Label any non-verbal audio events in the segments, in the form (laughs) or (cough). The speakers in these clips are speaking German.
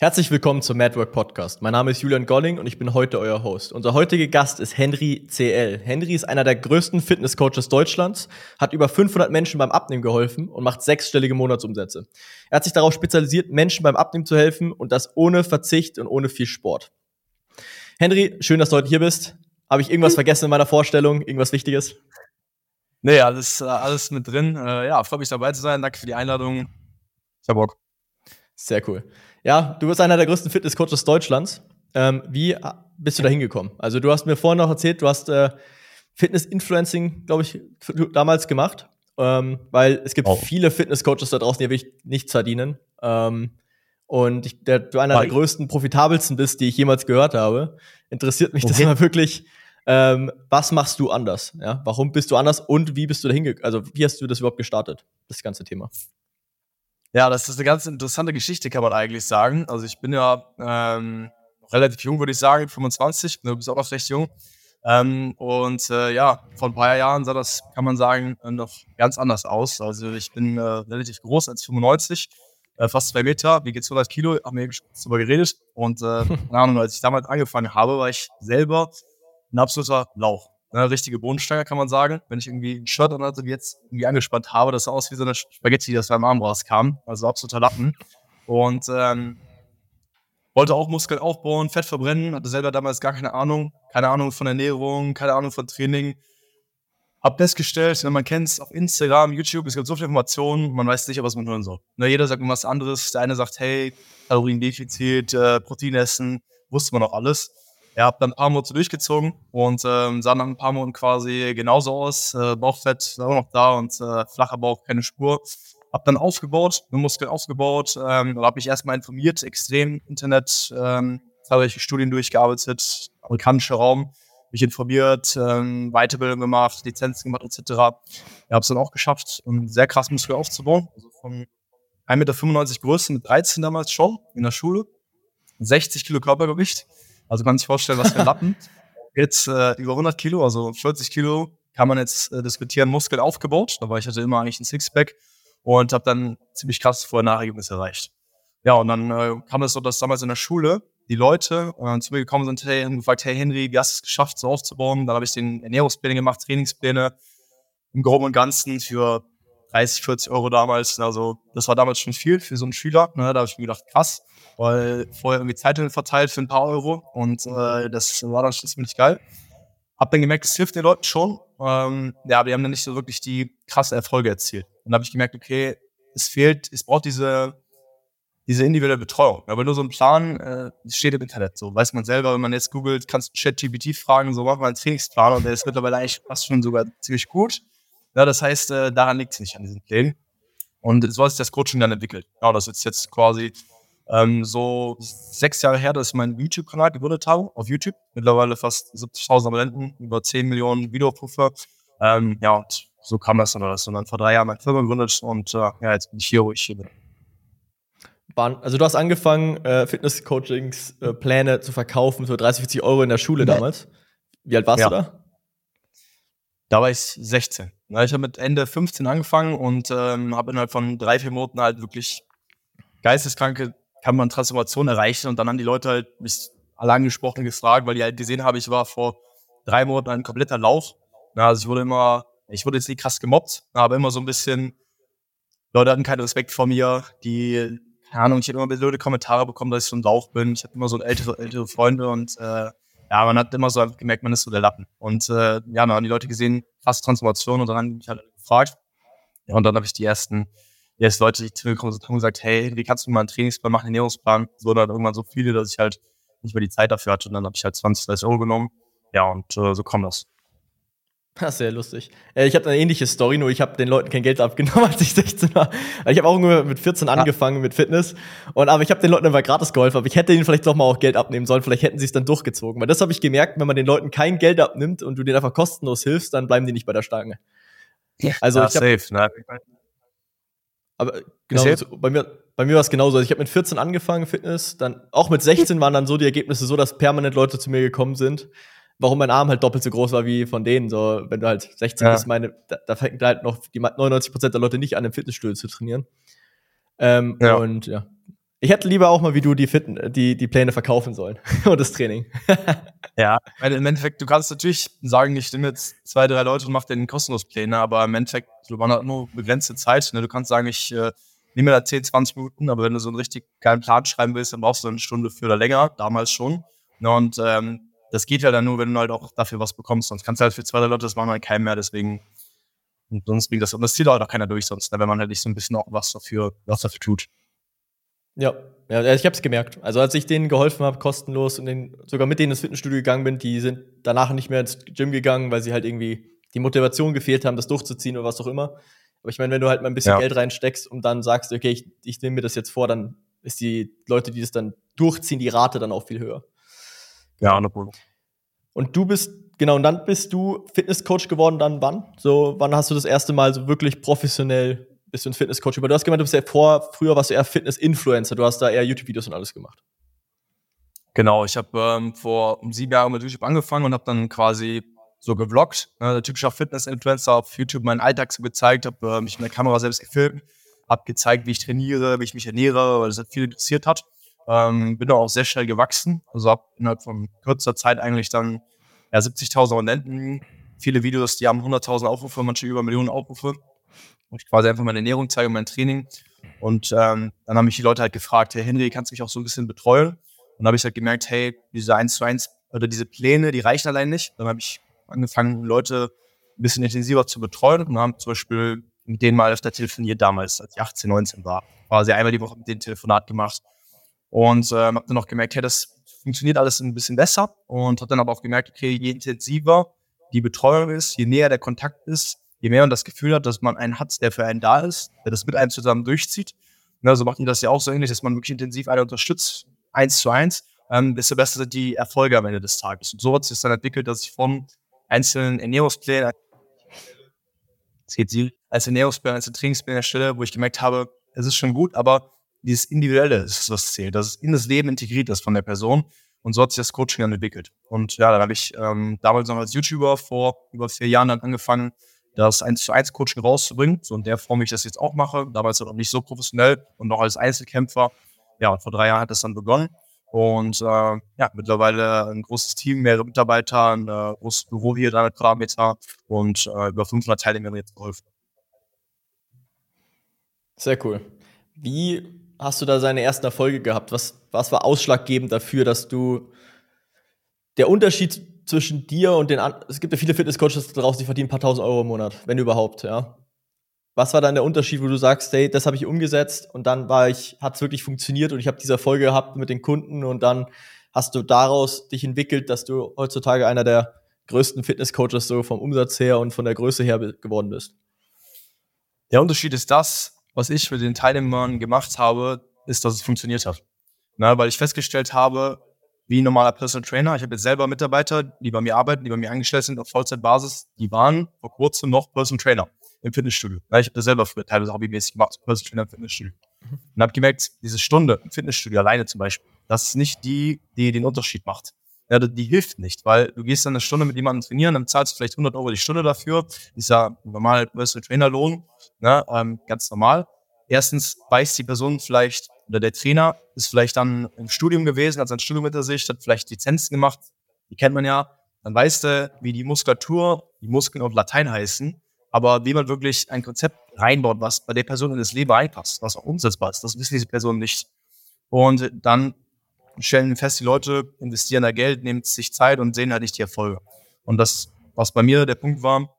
Herzlich willkommen zum Madwork Podcast. Mein Name ist Julian Golling und ich bin heute euer Host. Unser heutiger Gast ist Henry CL. Henry ist einer der größten Fitnesscoaches Deutschlands, hat über 500 Menschen beim Abnehmen geholfen und macht sechsstellige Monatsumsätze. Er hat sich darauf spezialisiert, Menschen beim Abnehmen zu helfen und das ohne Verzicht und ohne viel Sport. Henry, schön, dass du heute hier bist. Habe ich irgendwas vergessen in meiner Vorstellung? Irgendwas Wichtiges? Nee, alles, äh, alles mit drin. Äh, ja, freue mich dabei zu sein. Danke für die Einladung. Ich hab Bock. Sehr cool. Ja, du bist einer der größten Fitnesscoaches Deutschlands. Ähm, wie bist du da hingekommen? Also du hast mir vorhin noch erzählt, du hast äh, Fitness-Influencing, glaube ich, damals gemacht, ähm, weil es gibt oh. viele Fitnesscoaches da draußen, die wirklich nichts verdienen. Ähm, und ich, der, du einer der größten, profitabelsten bist, die ich jemals gehört habe. Interessiert mich okay. das immer wirklich. Ähm, was machst du anders? Ja? Warum bist du anders und wie bist du da hingekommen? Also, wie hast du das überhaupt gestartet, das ganze Thema? Ja, das ist eine ganz interessante Geschichte, kann man eigentlich sagen. Also ich bin ja ähm, relativ jung, würde ich sagen, 25, du bist auch noch recht jung. Ähm, und äh, ja, vor ein paar Jahren sah das, kann man sagen, äh, noch ganz anders aus. Also ich bin äh, relativ groß, als 95, äh, fast zwei Meter, wie geht's 100 Kilo, haben wir darüber geredet. Und äh, (laughs) keine Ahnung, als ich damals angefangen habe, war ich selber ein absoluter Lauch eine richtige Bodenstange, kann man sagen. Wenn ich irgendwie ein Shirt an hatte, wie jetzt irgendwie angespannt habe, das sah aus wie so eine Spaghetti, das beim Arm rauskam. Also absoluter Lappen. Und ähm, wollte auch Muskeln aufbauen, Fett verbrennen, hatte selber damals gar keine Ahnung. Keine Ahnung von Ernährung, keine Ahnung von Training. Hab festgestellt, wenn man kennt es auf Instagram, YouTube, es gibt so viele Informationen, man weiß nicht, was man hören soll. Ne, jeder sagt irgendwas anderes. Der eine sagt, hey, Kaloriendefizit, äh, Protein essen, wusste man auch alles. Ja, habe dann ein paar Monate durchgezogen und ähm, sah nach ein paar Monaten quasi genauso aus. Äh, Bauchfett war auch noch da und äh, flacher Bauch, keine Spur. Hab dann aufgebaut, eine Muskel aufgebaut, ähm, habe mich erstmal informiert, extrem Internet, ähm, zahlreiche Studien durchgearbeitet, amerikanischer Raum, mich informiert, ähm, Weiterbildung gemacht, Lizenzen gemacht etc. Ich habe es dann auch geschafft, um sehr krass Muskel aufzubauen. Also von 1,95 Meter Größe mit 13 damals schon in der Schule, 60 Kilo Körpergewicht. Also kann sich vorstellen, was für ein Lappen. Jetzt äh, über 100 Kilo, also 40 Kilo, kann man jetzt äh, diskutieren, Muskeln aufgebaut. Aber ich hatte immer eigentlich ein Sixpack und habe dann ziemlich krass Vorher-Nachergebnis erreicht. Ja, und dann äh, kam es so, dass damals in der Schule die Leute äh, zu mir gekommen sind, hey, und gefragt, hey Henry, wie hast du es geschafft, so aufzubauen? Dann habe ich den Ernährungspläne gemacht, Trainingspläne im Groben und Ganzen für 30, 40 Euro damals. Also das war damals schon viel für so einen Schüler. Ne? Da habe ich mir gedacht, krass, weil vorher irgendwie Zeitungen verteilt für ein paar Euro und äh, das war dann schon ziemlich geil. Hab dann gemerkt, es hilft den Leuten schon. Ähm, ja, aber die haben dann nicht so wirklich die krassen Erfolge erzielt. Und dann habe ich gemerkt, okay, es fehlt, es braucht diese, diese individuelle Betreuung. Aber nur so ein Plan äh, steht im Internet. So weiß man selber, wenn man jetzt googelt, kannst du ChatGPT fragen, so mach mal einen Trainingsplan und der ist mittlerweile eigentlich fast schon sogar ziemlich gut. Ja, das heißt, äh, daran liegt es nicht an diesen Plänen. Und so hat sich das Coaching dann entwickelt. Ja, das ist jetzt quasi ähm, so sechs Jahre her, dass ich meinen YouTube-Kanal gegründet habe, auf YouTube. Mittlerweile fast 70.000 Abonnenten, über 10 Millionen Videoaufrufe. Ähm, ja, und so kam das dann alles. Und dann vor drei Jahren meine Firma gegründet und äh, ja, jetzt bin ich hier, wo ich hier bin. Also du hast angefangen, äh, Fitness-Coachings-Pläne äh, zu verkaufen für 30, 40 Euro in der Schule damals. Wie alt warst ja. du da? Da war ich 16. Ich habe mit Ende 15 angefangen und ähm, habe innerhalb von drei, vier Monaten halt wirklich geisteskranke kann man Transformation erreichen und dann haben die Leute halt mich alle angesprochen gefragt, weil die halt gesehen haben, ich war vor drei Monaten ein kompletter Lauch. also ich wurde immer, ich wurde jetzt nicht krass gemobbt, aber immer so ein bisschen, Leute hatten keinen Respekt vor mir, die, keine Ahnung, ich habe immer blöde Kommentare bekommen, dass ich so ein Lauch bin. Ich hatte immer so ältere, ältere Freunde und äh, ja, man hat immer so gemerkt, man ist so der Lappen. Und äh, ja, dann haben die Leute gesehen, krasse Transformation und dann haben die mich halt gefragt. Ja, und dann habe ich die ersten, ersten Leute, die zu mir gekommen sind, haben gesagt, hey, wie kannst du mal einen Trainingsplan machen, einen Ernährungsplan? So dann irgendwann so viele, dass ich halt nicht mehr die Zeit dafür hatte. Und dann habe ich halt 20, 30 Euro genommen. Ja, und äh, so kam das. (laughs) Das ist sehr lustig. Äh, ich habe eine ähnliche Story, nur ich habe den Leuten kein Geld abgenommen, (laughs) als ich 16 war. Ich habe auch nur mit 14 angefangen mit Fitness. Und aber ich habe den Leuten immer gratis geholfen. Aber ich hätte ihnen vielleicht doch mal auch Geld abnehmen sollen. Vielleicht hätten sie es dann durchgezogen. Weil das habe ich gemerkt, wenn man den Leuten kein Geld abnimmt und du denen einfach kostenlos hilfst, dann bleiben die nicht bei der Stange. Ja, also ich hab, safe. Ne? Aber genau, so, bei mir, bei mir war es genauso. Also ich habe mit 14 angefangen, Fitness. Dann auch mit 16 waren dann so die Ergebnisse so, dass permanent Leute zu mir gekommen sind warum mein Arm halt doppelt so groß war wie von denen. So, wenn du halt 16 ja. bist, meine, da, da fängt halt noch die 99% der Leute nicht an, im Fitnessstudio zu trainieren. Ähm, ja. Und ja, Ich hätte lieber auch mal wie du die, Fit die, die Pläne verkaufen sollen (laughs) und das Training. (laughs) ja, weil im Endeffekt, du kannst natürlich sagen, ich nehme jetzt zwei, drei Leute und mache denen kostenlos Pläne, aber im Endeffekt, man hat nur begrenzte Zeit. Ne? Du kannst sagen, ich äh, nehme da 10, 20 Minuten, aber wenn du so einen richtig geilen Plan schreiben willst, dann brauchst du eine Stunde für oder länger, damals schon. Ne? Und ähm, das geht ja dann nur, wenn du halt auch dafür was bekommst. Sonst kannst du halt für zwei, drei Leute, das machen halt keinen mehr, deswegen und sonst bringt das, und das zieht halt auch keiner durch sonst, ne? wenn man halt nicht so ein bisschen auch was dafür, was dafür tut. Ja, ja, ich habe es gemerkt. Also als ich denen geholfen habe, kostenlos und den, sogar mit denen ins Fitnessstudio gegangen bin, die sind danach nicht mehr ins Gym gegangen, weil sie halt irgendwie die Motivation gefehlt haben, das durchzuziehen oder was auch immer. Aber ich meine, wenn du halt mal ein bisschen ja. Geld reinsteckst und dann sagst, okay, ich, ich nehme mir das jetzt vor, dann ist die Leute, die das dann durchziehen, die Rate dann auch viel höher. Ja, eine Punkt. Und du bist, genau, und dann bist du Fitnesscoach geworden, dann wann? So, wann hast du das erste Mal so wirklich professionell bist du ein Fitnesscoach? Aber du hast gemeint, du bist ja vor, früher warst du eher Fitness-Influencer, du hast da eher YouTube-Videos und alles gemacht. Genau, ich habe ähm, vor sieben Jahren mit YouTube angefangen und habe dann quasi so gevloggt, ne, der typische Fitness-Influencer auf YouTube meinen Alltag so gezeigt, habe äh, mich mit der Kamera selbst gefilmt, habe gezeigt, wie ich trainiere, wie ich mich ernähre, weil das viel interessiert hat. Ähm, bin auch sehr schnell gewachsen, also habe innerhalb von kurzer Zeit eigentlich dann ja, 70.000 Abonnenten, viele Videos, die haben 100.000 Aufrufe, manche über Millionen Aufrufe wo ich quasi einfach meine Ernährung zeige, mein Training. Und ähm, dann haben mich die Leute halt gefragt, hey Henry, kannst du mich auch so ein bisschen betreuen? Und habe ich halt gemerkt, hey, diese 1 zu 1 oder diese Pläne, die reichen allein nicht. Dann habe ich angefangen, Leute ein bisschen intensiver zu betreuen und haben zum Beispiel mit denen mal öfter telefoniert damals, als ich 18, 19 war. Quasi einmal die Woche mit denen Telefonat gemacht. Und ähm, habe dann noch gemerkt, hey, das funktioniert alles ein bisschen besser und habe dann aber auch gemerkt, okay, je intensiver die Betreuung ist, je näher der Kontakt ist, je mehr man das Gefühl hat, dass man einen hat, der für einen da ist, der das mit einem zusammen durchzieht, ne, so macht ihr das ja auch so ähnlich, dass man wirklich intensiv einen unterstützt, eins zu eins, ähm, desto besser sind die Erfolge am Ende des Tages. Und so hat sich dann entwickelt, dass ich von einzelnen Ernährungsplänen, als Ernährungsplan, als Trainingsplan erstelle, wo ich gemerkt habe, es ist schon gut, aber dieses Individuelle ist, was zählt, dass es in das Leben integriert ist von der Person. Und so hat sich das Coaching dann entwickelt. Und ja, dann habe ich ähm, damals noch als YouTuber vor über vier Jahren dann angefangen, das 1 zu 1 Coaching rauszubringen. So in der Form, wie ich das jetzt auch mache. Damals noch nicht so professionell und noch als Einzelkämpfer. Ja, und vor drei Jahren hat das dann begonnen. Und äh, ja, mittlerweile ein großes Team, mehrere Mitarbeiter, ein äh, großes Büro hier, 300 Quadratmeter und äh, über 500 Teilnehmer jetzt geholfen. Sehr cool. Wie hast du da seine ersten Erfolge gehabt? Was, was war ausschlaggebend dafür, dass du der Unterschied zwischen dir und den anderen, es gibt ja viele Fitnesscoaches draußen, die verdienen ein paar tausend Euro im Monat, wenn überhaupt, ja. Was war dann der Unterschied, wo du sagst, hey, das habe ich umgesetzt und dann war ich, hat es wirklich funktioniert und ich habe diese Erfolge gehabt mit den Kunden und dann hast du daraus dich entwickelt, dass du heutzutage einer der größten Fitnesscoaches so vom Umsatz her und von der Größe her geworden bist? Der Unterschied ist das, was ich mit den Teilnehmern gemacht habe, ist, dass es funktioniert hat. Na, weil ich festgestellt habe, wie ein normaler Personal Trainer. Ich habe jetzt selber Mitarbeiter, die bei mir arbeiten, die bei mir angestellt sind auf Vollzeitbasis. Die waren vor kurzem noch Personal Trainer im Fitnessstudio. Ich habe das selber früher teilweise hobbymäßig gemacht, Personal Trainer im Fitnessstudio. Mhm. Und habe gemerkt, diese Stunde im Fitnessstudio alleine zum Beispiel, das ist nicht die, die den Unterschied macht. Ja, die hilft nicht, weil du gehst dann eine Stunde mit jemandem trainieren, dann zahlst du vielleicht 100 Euro die Stunde dafür. Ist ja normal Personal Trainer Lohn, ne, ähm, ganz normal. Erstens weiß die Person vielleicht oder der Trainer ist vielleicht dann im Studium gewesen, hat sein Studium hinter sich, hat vielleicht Lizenzen gemacht, die kennt man ja. Dann weißt du, wie die Muskulatur, die Muskeln auf Latein heißen, aber wie man wirklich ein Konzept reinbaut, was bei der Person in das Leben reinpasst, was auch umsetzbar ist, das wissen diese Personen nicht. Und dann stellen fest, die Leute investieren da Geld, nehmen sich Zeit und sehen halt nicht die Erfolge. Und das, was bei mir der Punkt war,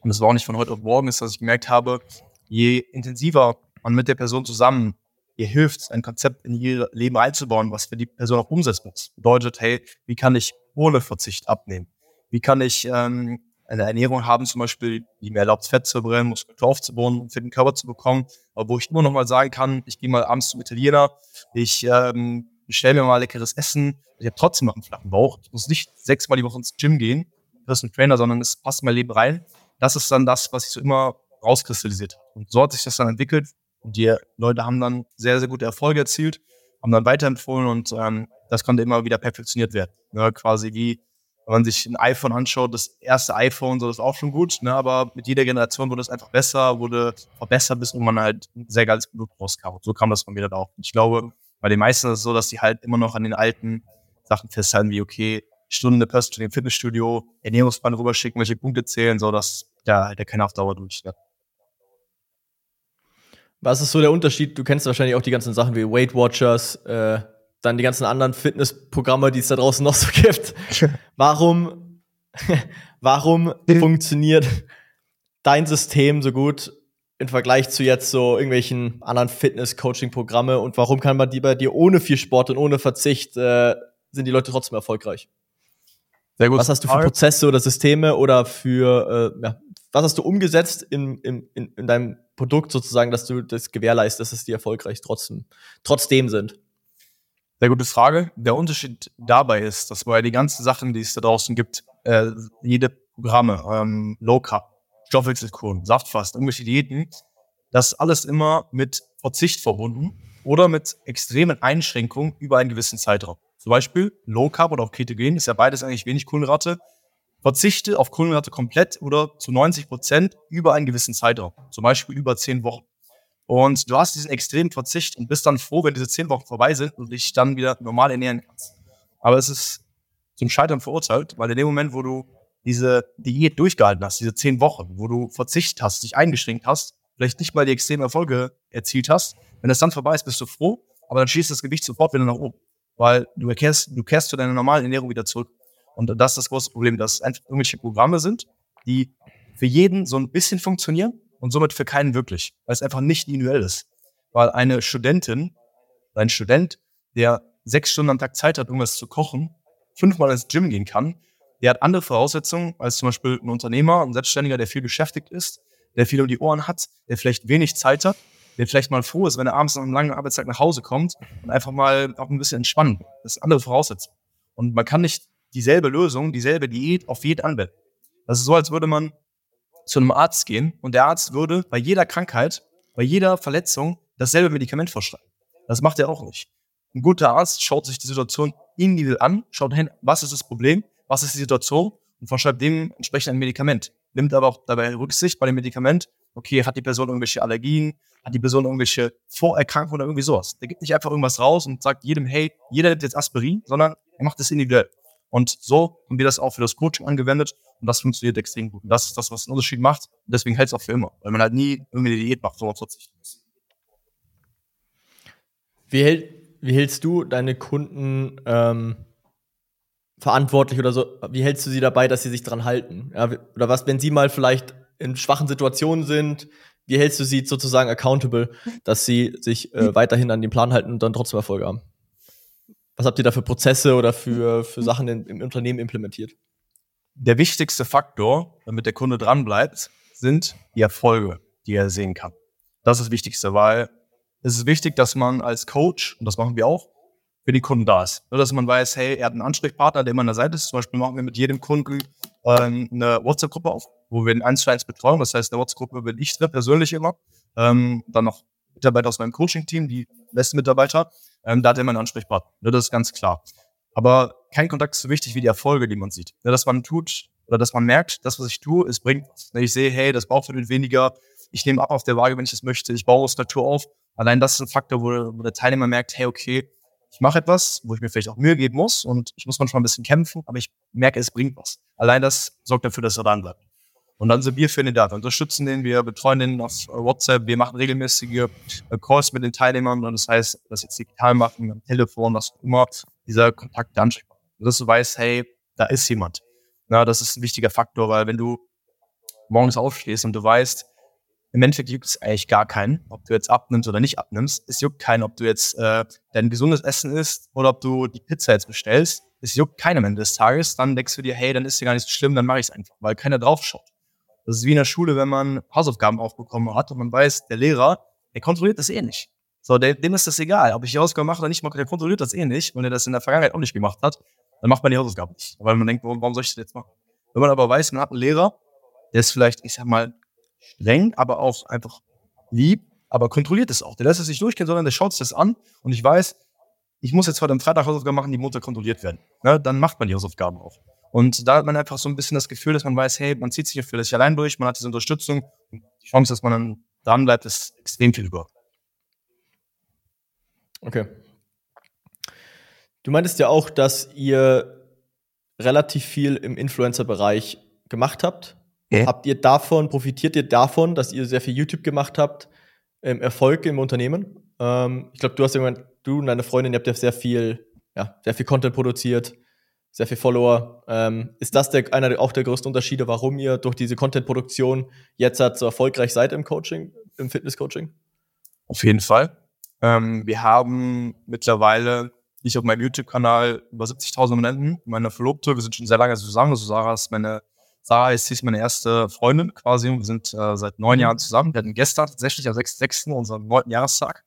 und das war auch nicht von heute auf morgen, ist, dass ich gemerkt habe, je intensiver man mit der Person zusammen ihr hilft, ein Konzept in ihr Leben einzubauen, was für die Person auch umsetzbar ist. Bedeutet, hey, wie kann ich ohne Verzicht abnehmen? Wie kann ich ähm, eine Ernährung haben, zum Beispiel, die mir erlaubt, Fett zu brennen, Muskulatur aufzubauen und für den Körper zu bekommen, aber wo ich immer noch mal sagen kann, ich gehe mal abends zum Italiener, ich ähm, bestelle mir mal leckeres Essen, ich habe trotzdem noch einen flachen Bauch. Ich muss nicht sechsmal die Woche ins Gym gehen, Personal Trainer, sondern es passt in mein Leben rein. Das ist dann das, was ich so immer rauskristallisiert habe. Und so hat sich das dann entwickelt, und die Leute haben dann sehr, sehr gute Erfolge erzielt, haben dann weiterempfohlen und ähm, das konnte immer wieder perfektioniert werden. Ne? Quasi wie, wenn man sich ein iPhone anschaut, das erste iPhone, so das ist auch schon gut, ne? aber mit jeder Generation wurde es einfach besser, wurde verbessert, bis man halt ein sehr geiles Produkt rauskam. Und so kam das von mir dann auch. Und ich glaube, Bei den meisten ist es so, dass die halt immer noch an den alten Sachen festhalten, wie, okay, Stunde Personal im Fitnessstudio, Ernährungsplan rüberschicken, welche Punkte zählen, so dass ja, der keine auf Dauer durch. Ja. Was ist so der Unterschied? Du kennst wahrscheinlich auch die ganzen Sachen wie Weight Watchers, äh, dann die ganzen anderen Fitnessprogramme, die es da draußen noch so gibt. Warum, (laughs) warum funktioniert dein System so gut im Vergleich zu jetzt so irgendwelchen anderen Fitness-Coaching-Programme und warum kann man die bei dir ohne viel Sport und ohne Verzicht äh, sind die Leute trotzdem erfolgreich? Sehr gut. Was hast du für Prozesse oder Systeme oder für äh, ja, was hast du umgesetzt in, in, in, in deinem Produkt sozusagen, dass du das gewährleistest, dass es die erfolgreich trotzdem, trotzdem sind? Sehr gute Frage. Der Unterschied dabei ist, dass bei den ganzen Sachen, die es da draußen gibt, äh, jede Programme, ähm, Low Carb, Stoffwechselkuren, Saftfast, irgendwelche Diäten, das alles immer mit Verzicht verbunden oder mit extremen Einschränkungen über einen gewissen Zeitraum. Zum Beispiel Low Carb oder auch Ketogen ist ja beides eigentlich wenig Kohlenhydrate. Verzichte auf Kohlenhydrate komplett oder zu 90 Prozent über einen gewissen Zeitraum. Zum Beispiel über zehn Wochen. Und du hast diesen extremen Verzicht und bist dann froh, wenn diese zehn Wochen vorbei sind und dich dann wieder normal ernähren kannst. Aber es ist zum Scheitern verurteilt, weil in dem Moment, wo du diese Diät durchgehalten hast, diese zehn Wochen, wo du Verzicht hast, dich eingeschränkt hast, vielleicht nicht mal die extremen Erfolge erzielt hast, wenn das dann vorbei ist, bist du froh, aber dann schießt das Gewicht sofort wieder nach oben, weil du kehrst, du kehrst zu deiner normalen Ernährung wieder zurück. Und das ist das große Problem, dass es einfach irgendwelche Programme sind, die für jeden so ein bisschen funktionieren und somit für keinen wirklich, weil es einfach nicht individuell ist. Weil eine Studentin, ein Student, der sechs Stunden am Tag Zeit hat, irgendwas zu kochen, fünfmal ins Gym gehen kann, der hat andere Voraussetzungen als zum Beispiel ein Unternehmer, ein Selbstständiger, der viel beschäftigt ist, der viel um die Ohren hat, der vielleicht wenig Zeit hat, der vielleicht mal froh ist, wenn er abends nach einem langen Arbeitstag nach Hause kommt und einfach mal auch ein bisschen entspannen. Das ist andere Voraussetzungen. Und man kann nicht dieselbe Lösung, dieselbe Diät auf jeden anwenden. Das ist so, als würde man zu einem Arzt gehen und der Arzt würde bei jeder Krankheit, bei jeder Verletzung dasselbe Medikament verschreiben. Das macht er auch nicht. Ein guter Arzt schaut sich die Situation individuell an, schaut hin, was ist das Problem, was ist die Situation und verschreibt dementsprechend ein Medikament. Nimmt aber auch dabei Rücksicht bei dem Medikament, okay, hat die Person irgendwelche Allergien, hat die Person irgendwelche Vorerkrankungen oder irgendwie sowas. Der gibt nicht einfach irgendwas raus und sagt jedem, hey, jeder nimmt jetzt Aspirin, sondern er macht das individuell. Und so haben wir das auch für das Coaching angewendet und das funktioniert extrem gut. Und das ist das, was den Unterschied macht. Und deswegen hält es auch für immer, weil man halt nie irgendwie eine Diät macht, sondern verzichten muss. Wie, hält, wie hältst du deine Kunden ähm, verantwortlich oder so, wie hältst du sie dabei, dass sie sich dran halten? Ja, oder was, wenn sie mal vielleicht in schwachen Situationen sind, wie hältst du sie sozusagen accountable, dass sie sich äh, weiterhin an den Plan halten und dann trotzdem Erfolge haben? Was habt ihr da für Prozesse oder für, für Sachen in, im Unternehmen implementiert? Der wichtigste Faktor, damit der Kunde dran bleibt, sind die Erfolge, die er sehen kann. Das ist das Wichtigste, weil es ist wichtig, dass man als Coach, und das machen wir auch, für die Kunden da ist. Nur, dass man weiß, hey, er hat einen Ansprechpartner, der immer an der Seite ist. Zum Beispiel machen wir mit jedem Kunden ähm, eine WhatsApp-Gruppe auf, wo wir den 1 zu 1 betreuen. Das heißt, in der WhatsApp-Gruppe bin ich drin, persönlich immer. Ähm, dann noch Mitarbeiter aus meinem Coaching-Team, die besten Mitarbeiter. Ähm, da hat er immer einen Ansprechpartner. Ne, das ist ganz klar. Aber kein Kontakt ist so wichtig wie die Erfolge, die man sieht. Ne, dass man tut oder dass man merkt, das, was ich tue, es bringt was. Ne, ich sehe, hey, das Bauchfett wird weniger. Ich nehme ab auf der Waage, wenn ich das möchte. Ich baue Muskulatur auf. Allein das ist ein Faktor, wo, wo der Teilnehmer merkt, hey, okay, ich mache etwas, wo ich mir vielleicht auch Mühe geben muss und ich muss manchmal ein bisschen kämpfen, aber ich merke, es bringt was. Allein das sorgt dafür, dass er dran bleibt. Und dann sind wir für den da. Wir unterstützen den, wir betreuen den auf WhatsApp, wir machen regelmäßige äh, Calls mit den Teilnehmern und das heißt, das jetzt digital machen, am Telefon, was auch immer, dieser Kontakt der Ansprechpartner. Dass du weißt, hey, da ist jemand. Na, das ist ein wichtiger Faktor, weil wenn du morgens aufstehst und du weißt, im Endeffekt juckt es eigentlich gar keinen, ob du jetzt abnimmst oder nicht abnimmst. Es juckt keinen, ob du jetzt äh, dein gesundes Essen isst oder ob du die Pizza jetzt bestellst. Es juckt keinen am Ende des Tages. Dann denkst du dir, hey, dann ist ja gar nicht so schlimm, dann mache ich es einfach, weil keiner drauf schaut. Das ist wie in der Schule, wenn man Hausaufgaben aufbekommen hat und man weiß, der Lehrer, der kontrolliert das eh nicht. So, dem ist das egal, ob ich die Hausaufgaben mache oder nicht, der kontrolliert das eh nicht. Und er das in der Vergangenheit auch nicht gemacht hat, dann macht man die Hausaufgaben nicht. Weil man denkt, warum soll ich das jetzt machen? Wenn man aber weiß, man hat einen Lehrer, der ist vielleicht, ich sag mal, streng, aber auch einfach lieb, aber kontrolliert es auch. Der lässt es nicht durchgehen, sondern der schaut sich das an und ich weiß, ich muss jetzt heute am Freitag Hausaufgaben machen, die Montag kontrolliert werden. Ne? Dann macht man die Hausaufgaben auch. Und da hat man einfach so ein bisschen das Gefühl, dass man weiß, hey, man zieht sich hier für sich allein durch, man hat diese Unterstützung. Und die Chance, dass man dann dran bleibt, ist extrem viel über. Okay. Du meintest ja auch, dass ihr relativ viel im Influencer-Bereich gemacht habt. Ja. Habt ihr davon, profitiert ihr davon, dass ihr sehr viel YouTube gemacht habt, ähm, Erfolg im Unternehmen? Ähm, ich glaube, du hast irgendwann, du und deine Freundin, ihr habt ja sehr viel, ja, sehr viel Content produziert, sehr viel Follower. Ähm, ist das der, einer auch der größten Unterschiede, warum ihr durch diese Content-Produktion jetzt halt so erfolgreich seid im Coaching, im Fitness-Coaching? Auf jeden Fall. Ähm, wir haben mittlerweile, ich auf meinem YouTube-Kanal über 70.000 Abonnenten. Meine Verlobte, wir sind schon sehr lange zusammen. Also Sarah ist meine, Sarah ist, ist meine erste Freundin quasi. Wir sind äh, seit neun Jahren zusammen. Wir hatten gestern tatsächlich am 6.6. unseren neunten Jahrestag.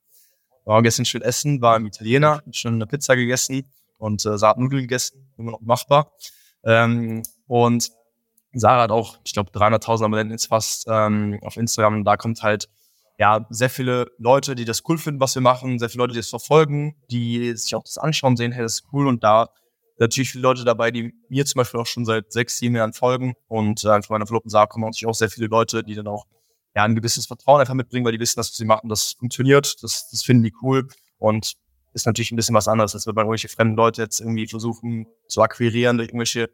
Wir waren gestern schön essen, war im Italiener, schon eine Pizza gegessen und äh, Sarah Nudeln gegessen, immer noch machbar. Ähm, und Sarah hat auch, ich glaube, 300.000 Abonnenten jetzt fast ähm, auf Instagram. Und da kommt halt ja, sehr viele Leute, die das cool finden, was wir machen, sehr viele Leute, die das verfolgen, die sich auch das anschauen, sehen, hey, das ist cool und da natürlich viele Leute dabei, die mir zum Beispiel auch schon seit sechs, sieben Jahren folgen und äh, von meiner Verlobten Sarah kommen natürlich auch sehr viele Leute, die dann auch ja, ein gewisses Vertrauen einfach mitbringen, weil die wissen, dass was sie machen, das funktioniert, das, das finden die cool und ist natürlich ein bisschen was anderes, als wenn man irgendwelche fremden Leute jetzt irgendwie versuchen zu akquirieren durch irgendwelche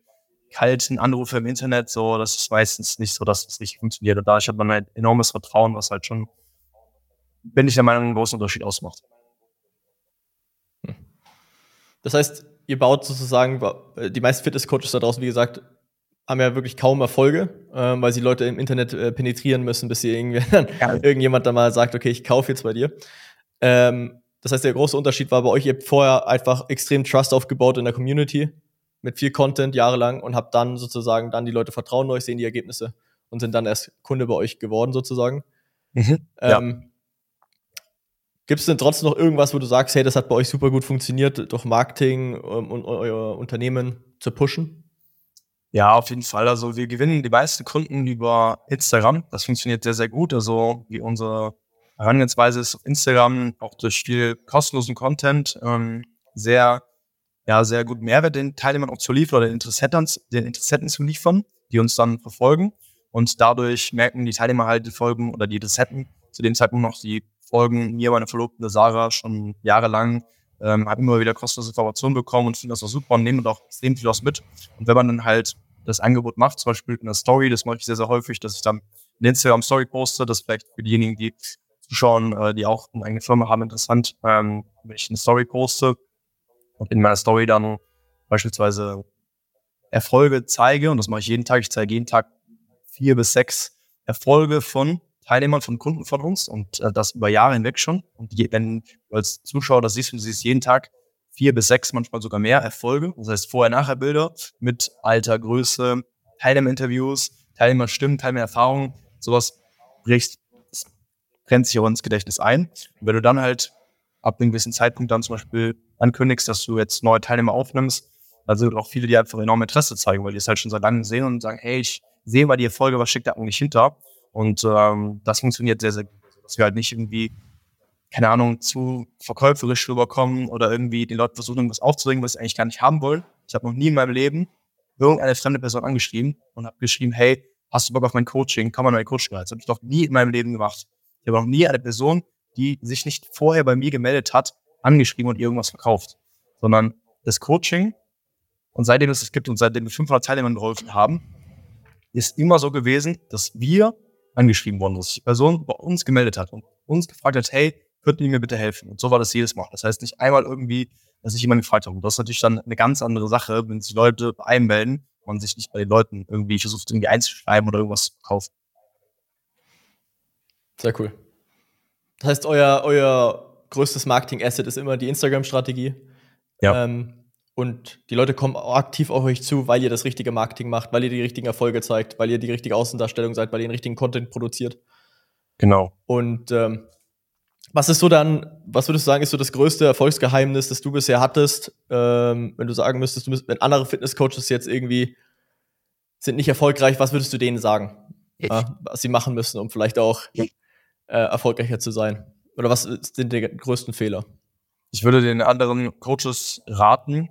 kalten Anrufe im Internet, so, das ist meistens nicht so, dass es nicht funktioniert und dadurch hat man ein enormes Vertrauen, was halt schon bin ich der Meinung, einen großen Unterschied ausmacht. Hm. Das heißt, ihr baut sozusagen, äh, die meisten Fitness-Coaches da draußen, wie gesagt, haben ja wirklich kaum Erfolge, äh, weil sie Leute im Internet äh, penetrieren müssen, bis sie irgendwie (laughs) dann, ja. irgendjemand dann mal sagt, okay, ich kaufe jetzt bei dir. Ähm, das heißt, der große Unterschied war bei euch, ihr habt vorher einfach extrem Trust aufgebaut in der Community mit viel Content jahrelang und habt dann sozusagen dann die Leute vertrauen euch, sehen die Ergebnisse und sind dann erst Kunde bei euch geworden sozusagen. Mhm, ähm, Gibt es denn trotzdem noch irgendwas, wo du sagst, hey, das hat bei euch super gut funktioniert, durch Marketing um, um euer Unternehmen zu pushen? Ja, auf jeden Fall. Also wir gewinnen die meisten Kunden über Instagram. Das funktioniert sehr, sehr gut. Also wie unsere Herangehensweise ist auf Instagram auch durch viel kostenlosen Content ähm, sehr, ja, sehr gut Mehrwert den Teilnehmern auch zu liefern oder den Interessenten, den Interessenten zu liefern, die uns dann verfolgen. Und dadurch merken die Teilnehmer halt die Folgen oder die Interessenten zu dem Zeitpunkt noch, die folgen mir, meine Verlobte Sarah, schon jahrelang. Ähm, habe immer wieder kostenlose Informationen bekommen und finde das auch super und nehme auch extrem viel aus mit. Und wenn man dann halt das Angebot macht, zum Beispiel in der Story, das mache ich sehr, sehr häufig, dass ich dann eine Instagram Story poste, das vielleicht für diejenigen, die zuschauen, äh, die auch eine eigene Firma haben, interessant, ähm, wenn ich eine Story poste und in meiner Story dann beispielsweise Erfolge zeige, und das mache ich jeden Tag, ich zeige jeden Tag vier bis sechs Erfolge von Teilnehmern, von Kunden von uns und äh, das über Jahre hinweg schon. Und je, wenn du als Zuschauer das siehst, du siehst jeden Tag vier bis sechs, manchmal sogar mehr Erfolge. Das heißt Vorher-Nachher-Bilder mit Alter, Größe, Teilnehmerinterviews, Teilnehmerstimmen, Teilnehmererfahrungen. Sowas bricht, brennt sich auch ins Gedächtnis ein. Und wenn du dann halt ab einem gewissen Zeitpunkt dann zum Beispiel ankündigst, dass du jetzt neue Teilnehmer aufnimmst, dann sind auch viele, die einfach enorm Interesse zeigen, weil die es halt schon seit langem sehen und sagen, hey, ich sehe mal die Erfolge, was steckt da eigentlich hinter? Und ähm, das funktioniert sehr, sehr gut. Dass wir halt nicht irgendwie, keine Ahnung, zu verkäuferisch rüberkommen oder irgendwie den Leuten versuchen, irgendwas aufzuregen, was sie eigentlich gar nicht haben wollen. Ich habe noch nie in meinem Leben irgendeine fremde Person angeschrieben und habe geschrieben, hey, hast du Bock auf mein Coaching? Komm mal mein Coaching. Das habe ich noch nie in meinem Leben gemacht. Ich habe noch nie eine Person, die sich nicht vorher bei mir gemeldet hat, angeschrieben und irgendwas verkauft. Sondern das Coaching und seitdem es es gibt und seitdem wir 500 Teilnehmern geholfen haben, ist immer so gewesen, dass wir angeschrieben worden, dass sich die Person bei uns gemeldet hat und uns gefragt hat, hey, könnten ihr mir bitte helfen? Und so war das jedes Mal. Das heißt nicht einmal irgendwie, dass sich jemand gefragt hat. Und das ist natürlich dann eine ganz andere Sache, wenn sich Leute bei einem melden, man sich nicht bei den Leuten irgendwie versucht, irgendwie einzuschreiben oder irgendwas zu kaufen. Sehr cool. Das heißt, euer, euer größtes Marketing-Asset ist immer die Instagram-Strategie. Ja. Ähm, und die Leute kommen aktiv auf euch zu, weil ihr das richtige Marketing macht, weil ihr die richtigen Erfolge zeigt, weil ihr die richtige Außendarstellung seid, weil ihr den richtigen Content produziert. Genau. Und ähm, was ist so dann, was würdest du sagen, ist so das größte Erfolgsgeheimnis, das du bisher hattest, ähm, wenn du sagen müsstest, du müsst, wenn andere Fitnesscoaches jetzt irgendwie sind nicht erfolgreich, was würdest du denen sagen, äh, was sie machen müssen, um vielleicht auch äh, erfolgreicher zu sein? Oder was sind die größten Fehler? Ich würde den anderen Coaches raten,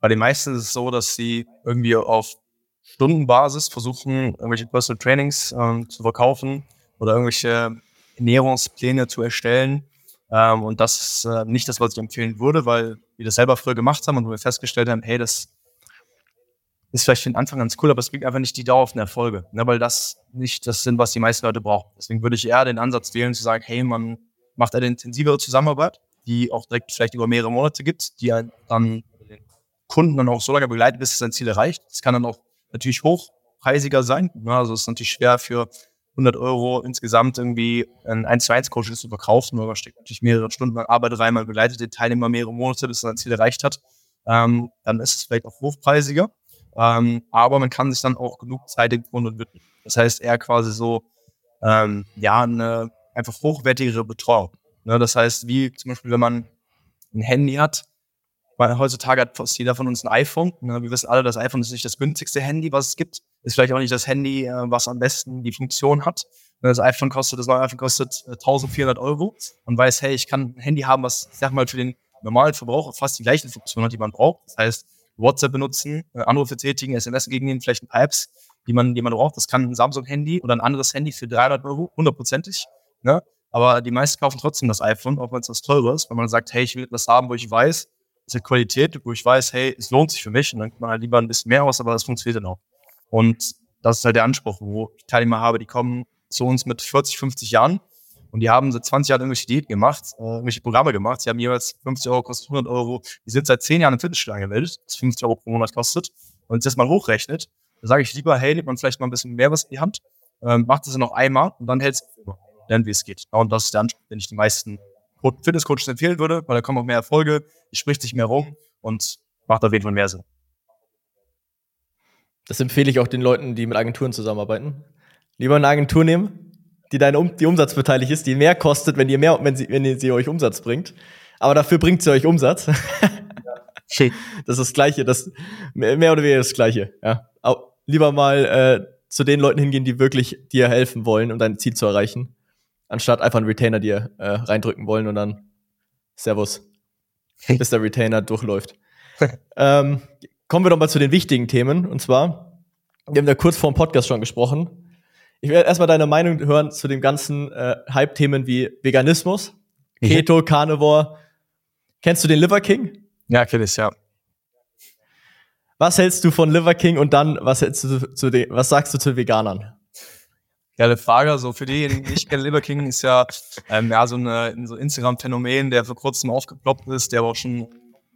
bei den meisten ist es so, dass sie irgendwie auf Stundenbasis versuchen, irgendwelche Personal Trainings ähm, zu verkaufen oder irgendwelche Ernährungspläne zu erstellen. Ähm, und das ist äh, nicht das, was ich empfehlen würde, weil die das selber früher gemacht haben und wo wir festgestellt haben, hey, das ist vielleicht für den Anfang ganz cool, aber es bringt einfach nicht die dauerhaften Erfolge, ne, weil das nicht das sind, was die meisten Leute brauchen. Deswegen würde ich eher den Ansatz wählen, zu sagen, hey, man macht eine intensivere Zusammenarbeit, die auch direkt vielleicht über mehrere Monate gibt, die dann den Kunden dann auch so lange begleitet, bis er sein Ziel erreicht. Das kann dann auch natürlich hochpreisiger sein. Ne, also es ist natürlich schwer für 100 Euro insgesamt irgendwie ein 1 zu 1 Coaching zu verkaufen, weil man steckt natürlich mehrere Stunden Arbeit rein, man begleitet den Teilnehmer mehrere Monate, bis er sein Ziel erreicht hat. Ähm, dann ist es vielleicht auch hochpreisiger. Ähm, aber man kann sich dann auch genug Zeit im Grunde widmen. Das heißt, eher quasi so, ähm, ja, eine einfach hochwertigere Betreuung. Ne? Das heißt, wie zum Beispiel, wenn man ein Handy hat, weil heutzutage hat fast jeder von uns ein iPhone. Ne? Wir wissen alle, das iPhone ist nicht das günstigste Handy, was es gibt. Ist vielleicht auch nicht das Handy, äh, was am besten die Funktion hat. Ne, das iPhone kostet, das neue iPhone kostet äh, 1400 Euro und weiß, hey, ich kann ein Handy haben, was, ich sag mal, für den normalen Verbraucher fast die gleichen Funktionen hat, die man braucht. Das heißt, WhatsApp benutzen, äh, Anrufe tätigen, SMS entgegennehmen, vielleicht ein Apps, die man, die man braucht. Das kann ein Samsung-Handy oder ein anderes Handy für 300 Euro, hundertprozentig. Ne? Aber die meisten kaufen trotzdem das iPhone, auch wenn es was teures ist, weil man sagt, hey, ich will etwas haben, wo ich weiß, es hat Qualität, wo ich weiß, hey, es lohnt sich für mich und dann kann man halt lieber ein bisschen mehr aus, aber das funktioniert dann auch. Und das ist halt der Anspruch, wo ich Teilnehmer habe, die kommen zu uns mit 40, 50 Jahren und die haben seit 20 Jahren irgendwelche Diäten gemacht, äh, irgendwelche Programme gemacht. Sie haben jeweils 50 Euro, kostet 100 Euro. Die sind seit 10 Jahren im Fitnessstudio angemeldet, das 50 Euro pro Monat kostet. Und das mal hochrechnet, da sage ich lieber, hey, nimmt man vielleicht mal ein bisschen mehr was in die Hand, ähm, macht das noch einmal und dann hält es lernt, wie es geht. Und das ist der Anspruch, den ich die meisten Fitnesscoaches empfehlen würde, weil da kommen auch mehr Erfolge, es spricht sich mehr rum und macht auf jeden Fall mehr Sinn. Das empfehle ich auch den Leuten, die mit Agenturen zusammenarbeiten. Lieber eine Agentur nehmen, die deine um die umsatzbeteiligt ist, die mehr kostet, wenn ihr mehr, wenn sie, wenn sie euch Umsatz bringt. Aber dafür bringt sie euch Umsatz. (laughs) das ist das Gleiche, das mehr oder weniger das Gleiche. Ja. Aber lieber mal äh, zu den Leuten hingehen, die wirklich dir helfen wollen, um dein Ziel zu erreichen, anstatt einfach einen Retainer dir äh, reindrücken wollen und dann Servus, bis der Retainer durchläuft. (laughs) ähm, kommen wir doch mal zu den wichtigen Themen. Und zwar, wir haben ja kurz vor dem Podcast schon gesprochen. Ich werde erstmal deine Meinung hören zu den ganzen äh, Hype-Themen wie Veganismus, Keto, Carnivore. Kennst du den Liver King? Ja, kenn ich, ja. Was hältst du von Liver King und dann, was hältst du zu den, was sagst du zu Veganern? Geile Frage. Also für diejenigen, die ich kenne, Liver King ist ja, ähm, ja so, eine, so ein Instagram-Phänomen, der vor kurzem aufgeploppt ist, der aber auch schon einen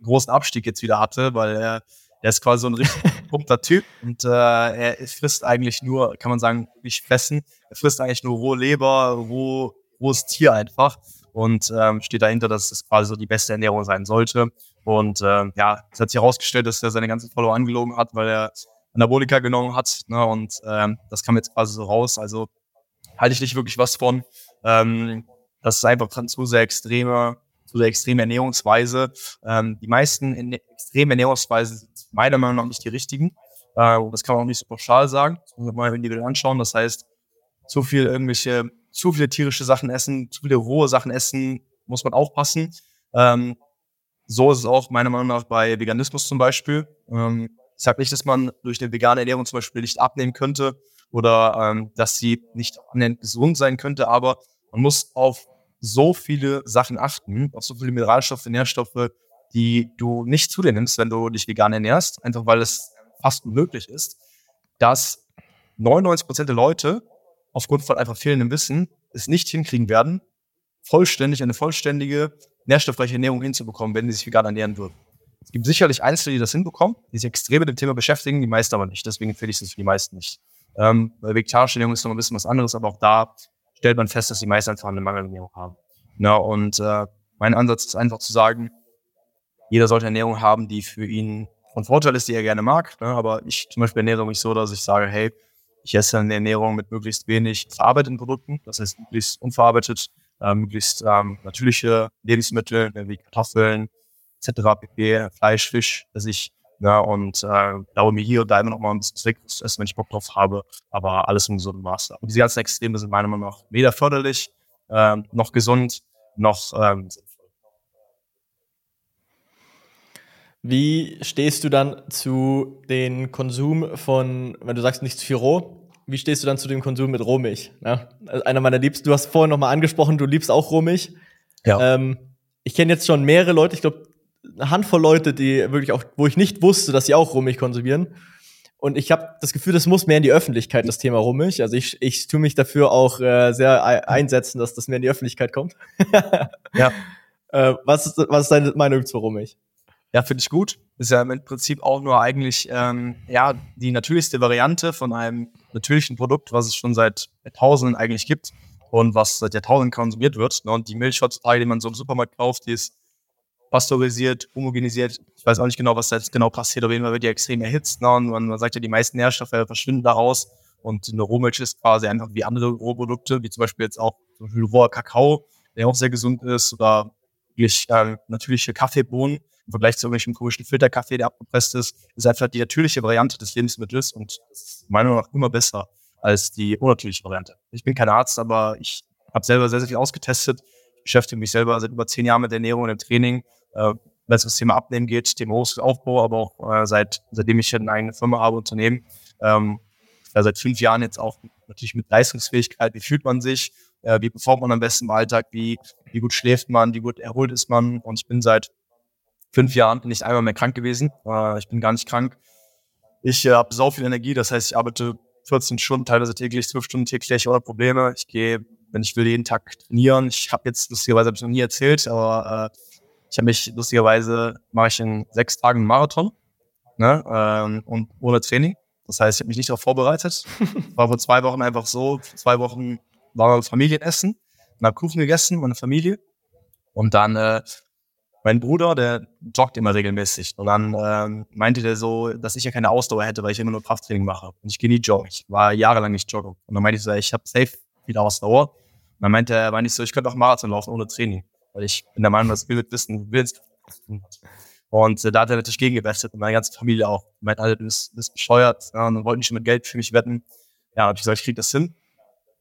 großen Abstieg jetzt wieder hatte, weil er der ist quasi so ein richtig (laughs) pumpter Typ und äh, er frisst eigentlich nur, kann man sagen, nicht fressen. Er frisst eigentlich nur rohe Leber, roh, rohes Tier einfach und ähm, steht dahinter, dass es quasi so die beste Ernährung sein sollte. Und äh, ja, es hat sich herausgestellt, dass er seine ganzen Follower angelogen hat, weil er Anabolika genommen hat. Ne? Und ähm, das kam jetzt quasi so raus. Also halte ich nicht wirklich was von. Ähm, das ist einfach zu sehr extreme, zu sehr extreme Ernährungsweise. Ähm, die meisten in extreme Ernährungsweisen sind meiner Meinung nach nicht die richtigen. Äh, das kann man auch nicht so pauschal sagen. Das muss man mal individuell anschauen. Das heißt, zu viel irgendwelche, zu viele tierische Sachen essen, zu viele rohe Sachen essen, muss man aufpassen. Ähm, so ist es auch meiner Meinung nach bei Veganismus zum Beispiel. Ähm, ich sage nicht, dass man durch eine vegane Ernährung zum Beispiel nicht abnehmen könnte oder ähm, dass sie nicht gesund sein könnte, aber man muss auf so viele Sachen achten, auf so viele Mineralstoffe, Nährstoffe, die du nicht zu dir nimmst, wenn du dich vegan ernährst, einfach weil es fast unmöglich ist, dass 99 Prozent der Leute aufgrund von einfach fehlendem Wissen es nicht hinkriegen werden, vollständig eine vollständige nährstoffreiche Ernährung hinzubekommen, wenn sie sich vegan ernähren würden. Es gibt sicherlich Einzelne, die das hinbekommen, die sich extrem mit dem Thema beschäftigen, die meisten aber nicht. Deswegen empfehle ich es für die meisten nicht. Ähm, bei vegetarischer Ernährung ist noch ein bisschen was anderes, aber auch da stellt man fest, dass die meisten einfach eine Mangelernährung haben. Ja, und äh, mein Ansatz ist einfach zu sagen, jeder sollte Ernährung haben, die für ihn von Vorteil ist, die er gerne mag. Ne? Aber ich zum Beispiel ernähre mich so, dass ich sage, hey, ich esse eine Ernährung mit möglichst wenig verarbeiteten Produkten, das heißt möglichst unverarbeitet, äh, möglichst ähm, natürliche Lebensmittel ne, wie Kartoffeln etc., pp, Fleisch, Fisch, dass ich ja, ne, und äh, glaube mir hier und da immer noch mal ein bisschen Zweck zu essen, wenn ich Bock drauf habe, aber alles im gesunden Maße. Und diese ganzen Extreme sind meiner Meinung nach weder förderlich, äh, noch gesund, noch ähm, Wie stehst du dann zu dem Konsum von, wenn du sagst nicht zu viel roh, wie stehst du dann zu dem Konsum mit Rohmilch? Ja, einer meiner Liebsten, du hast vorhin nochmal angesprochen, du liebst auch Rohmilch. Ja. Ähm, ich kenne jetzt schon mehrere Leute, ich glaube, eine Handvoll Leute, die wirklich auch, wo ich nicht wusste, dass sie auch Rohmilch konsumieren. Und ich habe das Gefühl, das muss mehr in die Öffentlichkeit, das Thema Rohmilch. Also ich, ich tue mich dafür auch äh, sehr einsetzen, dass das mehr in die Öffentlichkeit kommt. (laughs) ja. Äh, was, ist, was ist deine Meinung zu Rohmilch? Ja, finde ich gut. Ist ja im Prinzip auch nur eigentlich ähm, ja die natürlichste Variante von einem natürlichen Produkt, was es schon seit Jahrtausenden eigentlich gibt und was seit Jahrtausenden konsumiert wird. Ne? Und die Milch heutzutage, die man so im Supermarkt kauft, die ist pasteurisiert, homogenisiert. Ich weiß auch nicht genau, was da jetzt genau passiert. Auf jeden Fall wird die extrem erhitzt. Ne? Und man, man sagt ja, die meisten Nährstoffe verschwinden daraus. Und eine Rohmilch ist quasi einfach wie andere Rohprodukte, wie zum Beispiel jetzt auch zum Beispiel roher Kakao, der auch sehr gesund ist, oder wirklich äh, natürliche Kaffeebohnen im Vergleich zu irgendwelchen komischen Filterkaffee, der abgepresst ist, ist einfach die natürliche Variante des Lebensmittels und ist meiner Meinung nach immer besser als die unnatürliche Variante. Ich bin kein Arzt, aber ich habe selber sehr, sehr viel ausgetestet. Ich beschäftige mich selber seit über zehn Jahren mit der Ernährung und dem Training, äh, wenn es um das Thema Abnehmen geht, Thema Aufbau, aber auch äh, seit, seitdem ich eine eigene Firma habe, Unternehmen. Ähm, ja, seit fünf Jahren jetzt auch natürlich mit Leistungsfähigkeit. Wie fühlt man sich? Äh, wie performt man am besten im Alltag? Wie, wie gut schläft man? Wie gut erholt ist man? Und ich bin seit fünf Jahren nicht einmal mehr krank gewesen. Äh, ich bin gar nicht krank. Ich äh, habe so viel Energie, das heißt, ich arbeite 14 Stunden, teilweise täglich, 12 Stunden täglich ohne Probleme. Ich gehe, wenn ich will, jeden Tag trainieren. Ich habe jetzt lustigerweise hab ich noch nie erzählt, aber äh, ich habe mich lustigerweise mache ich in sechs Tagen einen Marathon ne, ähm, und ohne Training. Das heißt, ich habe mich nicht darauf vorbereitet. (laughs) War vor zwei Wochen einfach so. Vor zwei Wochen war wir Familienessen und habe Kuchen gegessen, meine Familie. Und dann äh, mein Bruder, der joggt immer regelmäßig. Und dann ähm, meinte der so, dass ich ja keine Ausdauer hätte, weil ich immer nur Krafttraining mache. Und ich gehe nie joggen. Ich war jahrelang nicht joggen. Und dann meinte ich so, ich habe safe viel Ausdauer. Und dann meinte er, meinte ich so, ich könnte auch Marathon laufen ohne Training. Weil ich bin der Meinung, dass Bild Wissen Willenskraft Und äh, da hat er natürlich gegengebestet und meine ganze Familie auch. Meinte, alle, du bist, bist bescheuert. Ja, und wollten schon mit Geld für mich wetten. Ja, hab ich gesagt, ich krieg das hin.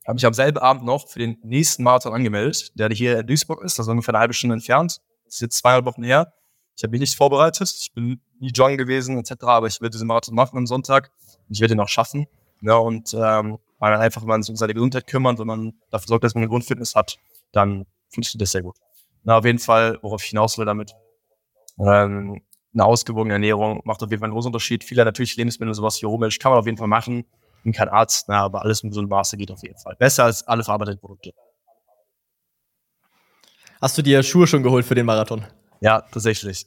Habe mich am selben Abend noch für den nächsten Marathon angemeldet, der hier in Duisburg ist, also ungefähr eine halbe Stunde entfernt. Das ist jetzt zweieinhalb Wochen her. Ich habe mich nicht vorbereitet. Ich bin nie joggen gewesen etc. Aber ich werde diesen Marathon machen am Sonntag. Und ich werde ihn auch schaffen. Ja, und ähm, weil einfach, wenn man sich um seine Gesundheit kümmert, wenn man dafür sorgt, dass man eine Grundfitness hat, dann funktioniert das sehr gut. Na, auf jeden Fall, worauf ich hinaus will damit, ähm, eine ausgewogene Ernährung macht auf jeden Fall einen großen Unterschied. Viele natürlich Lebensmittel, sowas wie Rohmilch, kann man auf jeden Fall machen. Bin kein Arzt, na, aber alles mit so einem Maße geht auf jeden Fall. Besser als alle verarbeiteten Produkte. Hast du dir Schuhe schon geholt für den Marathon? Ja, tatsächlich.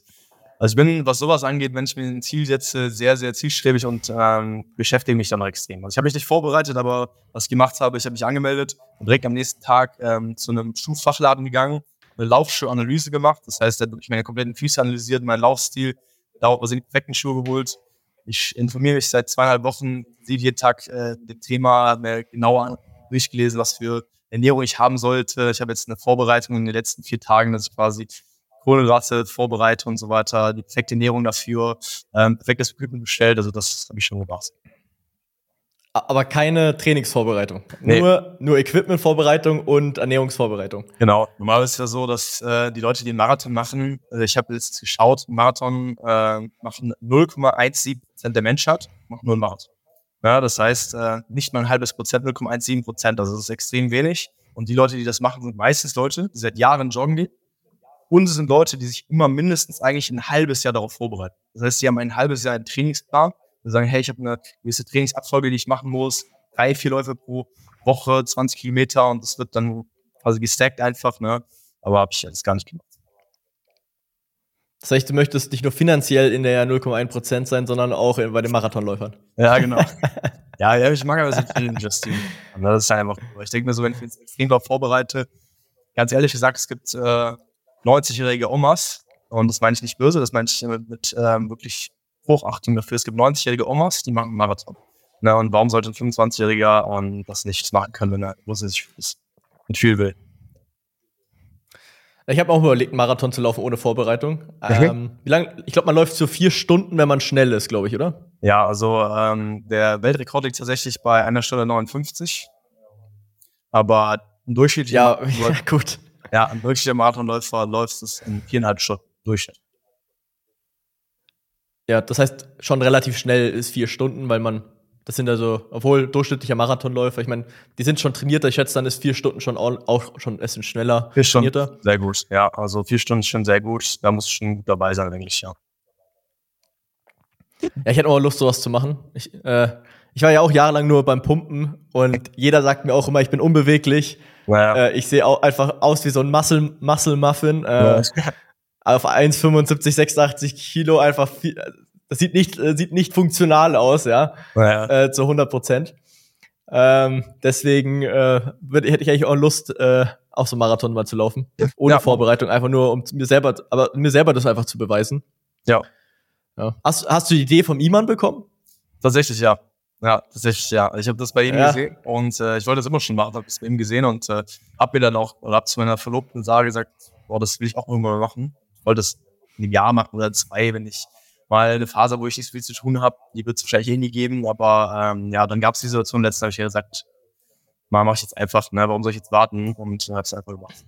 Also ich bin, was sowas angeht, wenn ich mir ein Ziel setze, sehr, sehr zielstrebig und ähm, beschäftige mich dann noch extrem. Also ich habe mich nicht vorbereitet, aber was ich gemacht habe, ich habe mich angemeldet und direkt am nächsten Tag ähm, zu einem Schuhfachladen gegangen, eine Laufschuhanalyse gemacht. Das heißt, er hat meine kompletten Füße analysiert, meinen Laufstil, darauf was die perfekten Schuhe geholt. Ich informiere mich seit zweieinhalb Wochen, sehe jeden Tag äh, dem Thema, mir genauer durchgelesen, was für Ernährung ich haben sollte. Ich habe jetzt eine Vorbereitung in den letzten vier Tagen, dass ich quasi Kohlenhydrate vorbereite und so weiter, die perfekte Ernährung dafür, ähm, perfektes Equipment bestellt. Also das habe ich schon gemacht. Aber keine Trainingsvorbereitung. Nee. Nur, nur Equipmentvorbereitung und Ernährungsvorbereitung. Genau. Normal ist es ja so, dass äh, die Leute, die einen Marathon machen, also ich habe jetzt geschaut, Marathon äh, machen 0,17 Prozent der Menschheit, machen nur einen Marathon. Ja, das heißt, äh, nicht mal ein halbes Prozent, 0,17 Prozent. Also das ist extrem wenig. Und die Leute, die das machen, sind meistens Leute, die seit Jahren joggen gehen. Und es sind Leute, die sich immer mindestens eigentlich ein halbes Jahr darauf vorbereiten. Das heißt, sie haben ein halbes Jahr einen Trainingsplan. Sie sagen, hey, ich habe eine gewisse Trainingsabfolge, die ich machen muss. Drei, vier Läufe pro Woche, 20 Kilometer. Und das wird dann quasi gestackt einfach. Ne? Aber habe ich jetzt gar nicht gemacht. Das heißt, du möchtest nicht nur finanziell in der 0,1% sein, sondern auch bei den Marathonläufern. Ja, genau. (laughs) ja, ja, ich mag aber so viel Justin. Und das ist einfach, ich denke mir so, wenn ich jetzt extrem darauf vorbereite, ganz ehrlich gesagt, es gibt äh, 90-jährige Omas, und das meine ich nicht böse, das meine ich mit, mit ähm, wirklich Hochachtung dafür. Es gibt 90-jährige Omas, die machen einen Marathon. Na, und warum sollte ein 25-Jähriger das nicht machen können, wenn er grundsätzlich mit viel will? Ich habe auch überlegt, einen Marathon zu laufen ohne Vorbereitung. Mhm. Ähm, wie lang? Ich glaube, man läuft so vier Stunden, wenn man schnell ist, glaube ich, oder? Ja, also ähm, der Weltrekord liegt tatsächlich bei einer Stunde 59. Aber ein durchschnittlicher ja, (laughs) ja, gut. Ja, ein durchschnittlicher Marathonläufer läuft es in viereinhalb Stunden Durchschnitt. Ja, das heißt, schon relativ schnell ist vier Stunden, weil man Das sind also, obwohl durchschnittlicher Marathonläufer, ich meine, die sind schon trainierter. Ich schätze, dann ist vier Stunden schon auch, schon ein schneller vier Stunden, trainierter. Sehr gut, ja. Also vier Stunden ist schon sehr gut. Da muss schon gut dabei sein, eigentlich, ja. Ja, ich hätte auch Lust, sowas zu machen. Ich, äh, ich war ja auch jahrelang nur beim Pumpen und jeder sagt mir auch immer, ich bin unbeweglich. Ja. Äh, ich sehe auch einfach aus wie so ein Muscle, Muscle Muffin. Äh, ja. Auf 1,75, 86 Kilo einfach viel, das sieht nicht, äh, sieht nicht funktional aus, ja. ja. Äh, zu 100 Prozent. Ähm, deswegen äh, würd, hätte ich eigentlich auch Lust, äh, auch so Marathon mal zu laufen. Ohne Vorbereitung, einfach nur, um mir selber, aber mir selber das einfach zu beweisen. Ja. ja. Hast, hast du die Idee vom Iman bekommen? Tatsächlich, ja. Ja, tatsächlich, ja. Ich habe das bei ihm ja. gesehen und äh, ich wollte das immer schon machen, habe es bei ihm gesehen und äh, habe mir dann auch, oder habe zu meiner Verlobten Sarah gesagt, boah, das will ich auch irgendwann mal machen. Ich wollte das in einem Jahr machen oder zwei, wenn ich mal eine Phase, wo ich nicht so viel zu tun habe. Die wird es wahrscheinlich eh nie geben, aber ähm, ja, dann gab es die Situation letztens, habe ich ja gesagt, mal mache ich jetzt einfach, ne, warum soll ich jetzt warten? Und dann habe es einfach gemacht.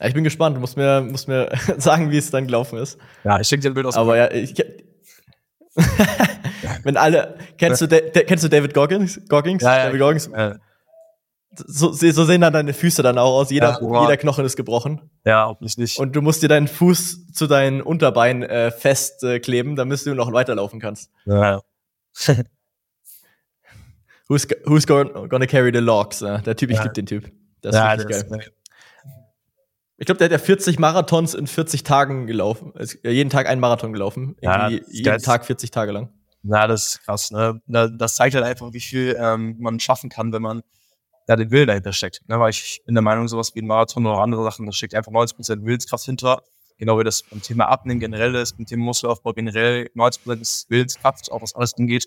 Ja, ich bin gespannt, du musst mir, musst mir (laughs) sagen, wie es dann gelaufen ist. Ja, ich schicke dir ein Bild aus. Aber ja, ich, (laughs) Wenn alle, kennst du, kennst du David Goggins? Goggins? Ja, ja, David Goggins? Ja. So, so, sehen dann deine Füße dann auch aus. Jeder, ja, jeder Knochen ist gebrochen. Ja, hoffentlich nicht. Und du musst dir deinen Fuß zu deinen Unterbeinen äh, festkleben, äh, damit du noch weiterlaufen kannst. Ja. (laughs) who's, who's gonna carry the logs? Äh, der Typ, ich ja. liebe den Typ. Das ist ja, richtig geil. Ich glaube, der hat ja 40 Marathons in 40 Tagen gelaufen. Ist jeden Tag einen Marathon gelaufen. Ja, jeden Tag 40 Tage lang. Na, das ist krass, ne? Das zeigt halt einfach, wie viel ähm, man schaffen kann, wenn man da den Willen dahinter steckt. Ne? Weil ich bin der Meinung, sowas wie ein Marathon oder andere Sachen, da steckt einfach 90% Willenskraft hinter. Genau wie das beim Thema Abnehmen generell ist, beim Thema Muskelaufbau generell 90% ist Willenskraft, auch was alles angeht.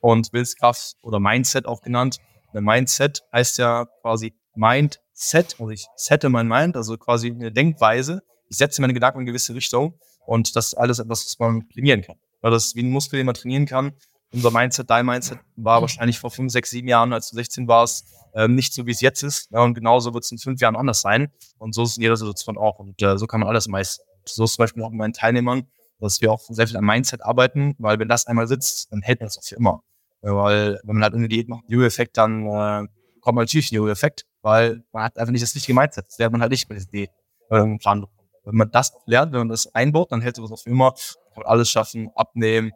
Und Willenskraft oder Mindset auch genannt. Ein Mindset heißt ja quasi Mind Set, also ich sette mein Mind, also quasi eine Denkweise. Ich setze meine Gedanken in eine gewisse Richtung und das ist alles etwas, was man trainieren kann. Weil das ist wie ein Muskel, den man trainieren kann. Unser Mindset, dein Mindset war wahrscheinlich vor fünf, sechs, sieben Jahren, als du 16 warst, ähm, nicht so, wie es jetzt ist. Ja, und genauso wird es in fünf Jahren anders sein. Und so ist in jeder Situation auch. Und äh, so kann man alles meistern. So ist zum Beispiel auch mit meinen Teilnehmern, dass wir auch sehr viel am Mindset arbeiten, weil wenn das einmal sitzt, dann hält das auch für immer. Weil wenn man halt eine Diät macht, Jojo-Effekt, dann äh, kommt man natürlich ein Jojo-Effekt weil man hat einfach nicht das richtige Mindset. Das lernt man halt nicht bei der ähm, Plan. Wenn man das lernt, wenn man das einbaut, dann hält man das auf immer, kann man alles schaffen, abnehmen,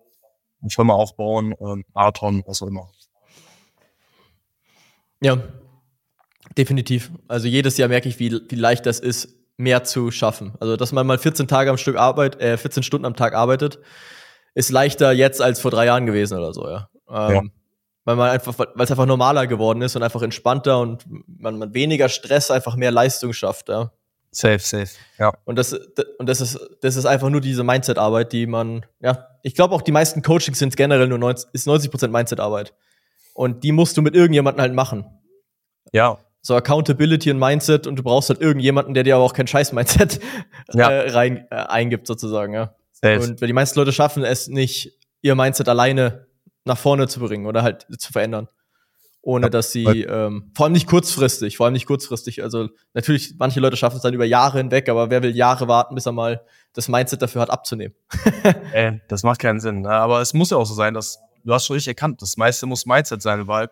eine Firma aufbauen, ähm, Marathon, was auch immer. Ja, definitiv. Also jedes Jahr merke ich, wie, wie leicht das ist, mehr zu schaffen. Also, dass man mal 14 Tage am Stück Arbeit, äh, 14 Stunden am Tag arbeitet, ist leichter jetzt als vor drei Jahren gewesen oder so, ja. Ähm, ja weil man einfach, weil es einfach normaler geworden ist und einfach entspannter und man, man weniger Stress, einfach mehr Leistung schafft, ja. Safe, safe, ja. Und das, und das ist, das ist einfach nur diese Mindset-Arbeit, die man, ja, ich glaube auch die meisten Coachings sind generell nur 90, ist 90 Prozent Mindset-Arbeit. Und die musst du mit irgendjemandem halt machen. Ja. So Accountability und Mindset und du brauchst halt irgendjemanden, der dir aber auch kein Scheiß-Mindset ja. äh, rein äh, eingibt, sozusagen, ja. Safe. Und weil die meisten Leute schaffen es nicht, ihr Mindset alleine nach vorne zu bringen oder halt zu verändern. Ohne ja, dass sie, ähm, vor allem nicht kurzfristig, vor allem nicht kurzfristig. Also natürlich, manche Leute schaffen es dann über Jahre hinweg, aber wer will Jahre warten, bis er mal das Mindset dafür hat, abzunehmen? (laughs) äh, das macht keinen Sinn. Ne? Aber es muss ja auch so sein, dass du hast schon richtig erkannt, das meiste muss Mindset sein, weil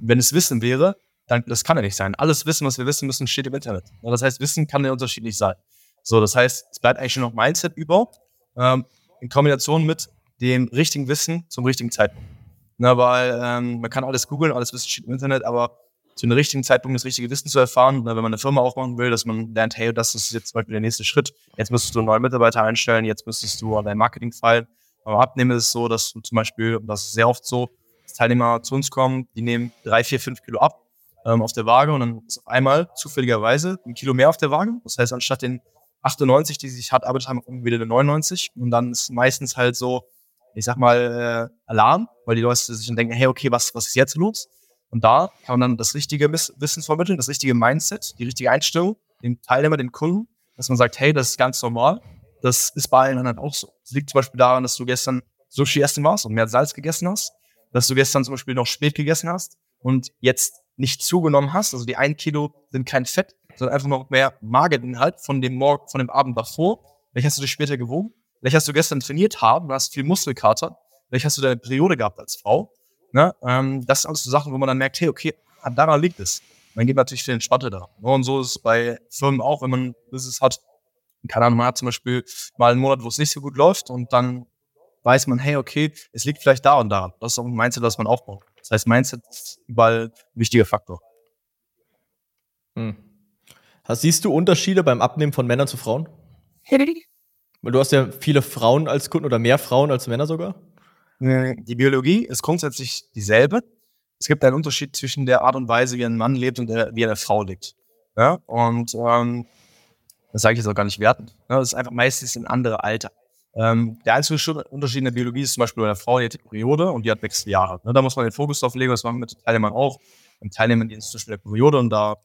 wenn es Wissen wäre, dann das kann ja nicht sein. Alles Wissen, was wir wissen müssen, steht im Internet. Das heißt, Wissen kann ja unterschiedlich sein. So, das heißt, es bleibt eigentlich nur noch Mindset über, ähm, in Kombination mit dem richtigen Wissen zum richtigen Zeitpunkt. Na, weil ähm, man kann alles googeln, alles Wissen steht im Internet, aber zu einem richtigen Zeitpunkt das richtige Wissen zu erfahren, na, wenn man eine Firma aufmachen will, dass man lernt, hey, das ist jetzt zum Beispiel der nächste Schritt. Jetzt müsstest du neue Mitarbeiter einstellen, jetzt müsstest du an dein Marketing fallen. Aber abnehmen ist es so, dass zum Beispiel, und das ist sehr oft so, dass Teilnehmer zu uns kommen, die nehmen drei, vier, fünf Kilo ab ähm, auf der Waage und dann ist auf einmal zufälligerweise ein Kilo mehr auf der Waage. Das heißt, anstatt den 98, die sich hart arbeitet haben, wieder eine 99. Und dann ist meistens halt so, ich sag mal, äh, Alarm, weil die Leute sich dann denken, hey, okay, was, was ist jetzt los? Und da kann man dann das richtige Wissen vermitteln, das richtige Mindset, die richtige Einstellung, dem Teilnehmer, dem Kunden, dass man sagt, hey, das ist ganz normal. Das ist bei allen anderen auch so. Das liegt zum Beispiel daran, dass du gestern Sushi essen warst und mehr Salz gegessen hast, dass du gestern zum Beispiel noch spät gegessen hast und jetzt nicht zugenommen hast. Also die ein Kilo sind kein Fett, sondern einfach noch mehr Mageninhalt von dem Morgen, von dem Abend davor. Vielleicht hast du dich später gewogen. Vielleicht hast du gestern trainiert haben, du hast viel Muskelkater. vielleicht hast du deine Periode gehabt als Frau. Ne? Ähm, das sind alles so Sachen, wo man dann merkt, hey, okay, daran liegt es. Man geht natürlich viel entspannter da. Und so ist es bei Firmen auch, wenn man Business hat. Keine Ahnung, man hat zum Beispiel mal einen Monat, wo es nicht so gut läuft und dann weiß man, hey, okay, es liegt vielleicht da und da. Das ist auch ein Mindset, das man aufbaut. Das heißt, Mindset ist überall ein wichtiger Faktor. Hm. Siehst du Unterschiede beim Abnehmen von Männern zu Frauen? Weil du hast ja viele Frauen als Kunden oder mehr Frauen als Männer sogar. Die Biologie ist grundsätzlich dieselbe. Es gibt einen Unterschied zwischen der Art und Weise, wie ein Mann lebt und der, wie eine Frau lebt. Ja? Und ähm, das sage ich jetzt auch gar nicht wertend. Ja, das ist einfach meistens ein anderer Alter. Ähm, der einzige Unterschied in der Biologie ist zum Beispiel bei einer Frau, die hat die Periode und die hat Wechseljahre. Ne, da muss man den Fokus drauf legen, das machen wir mit Teilnehmern auch. Und Teilnehmern, die zum Beispiel der Periode und da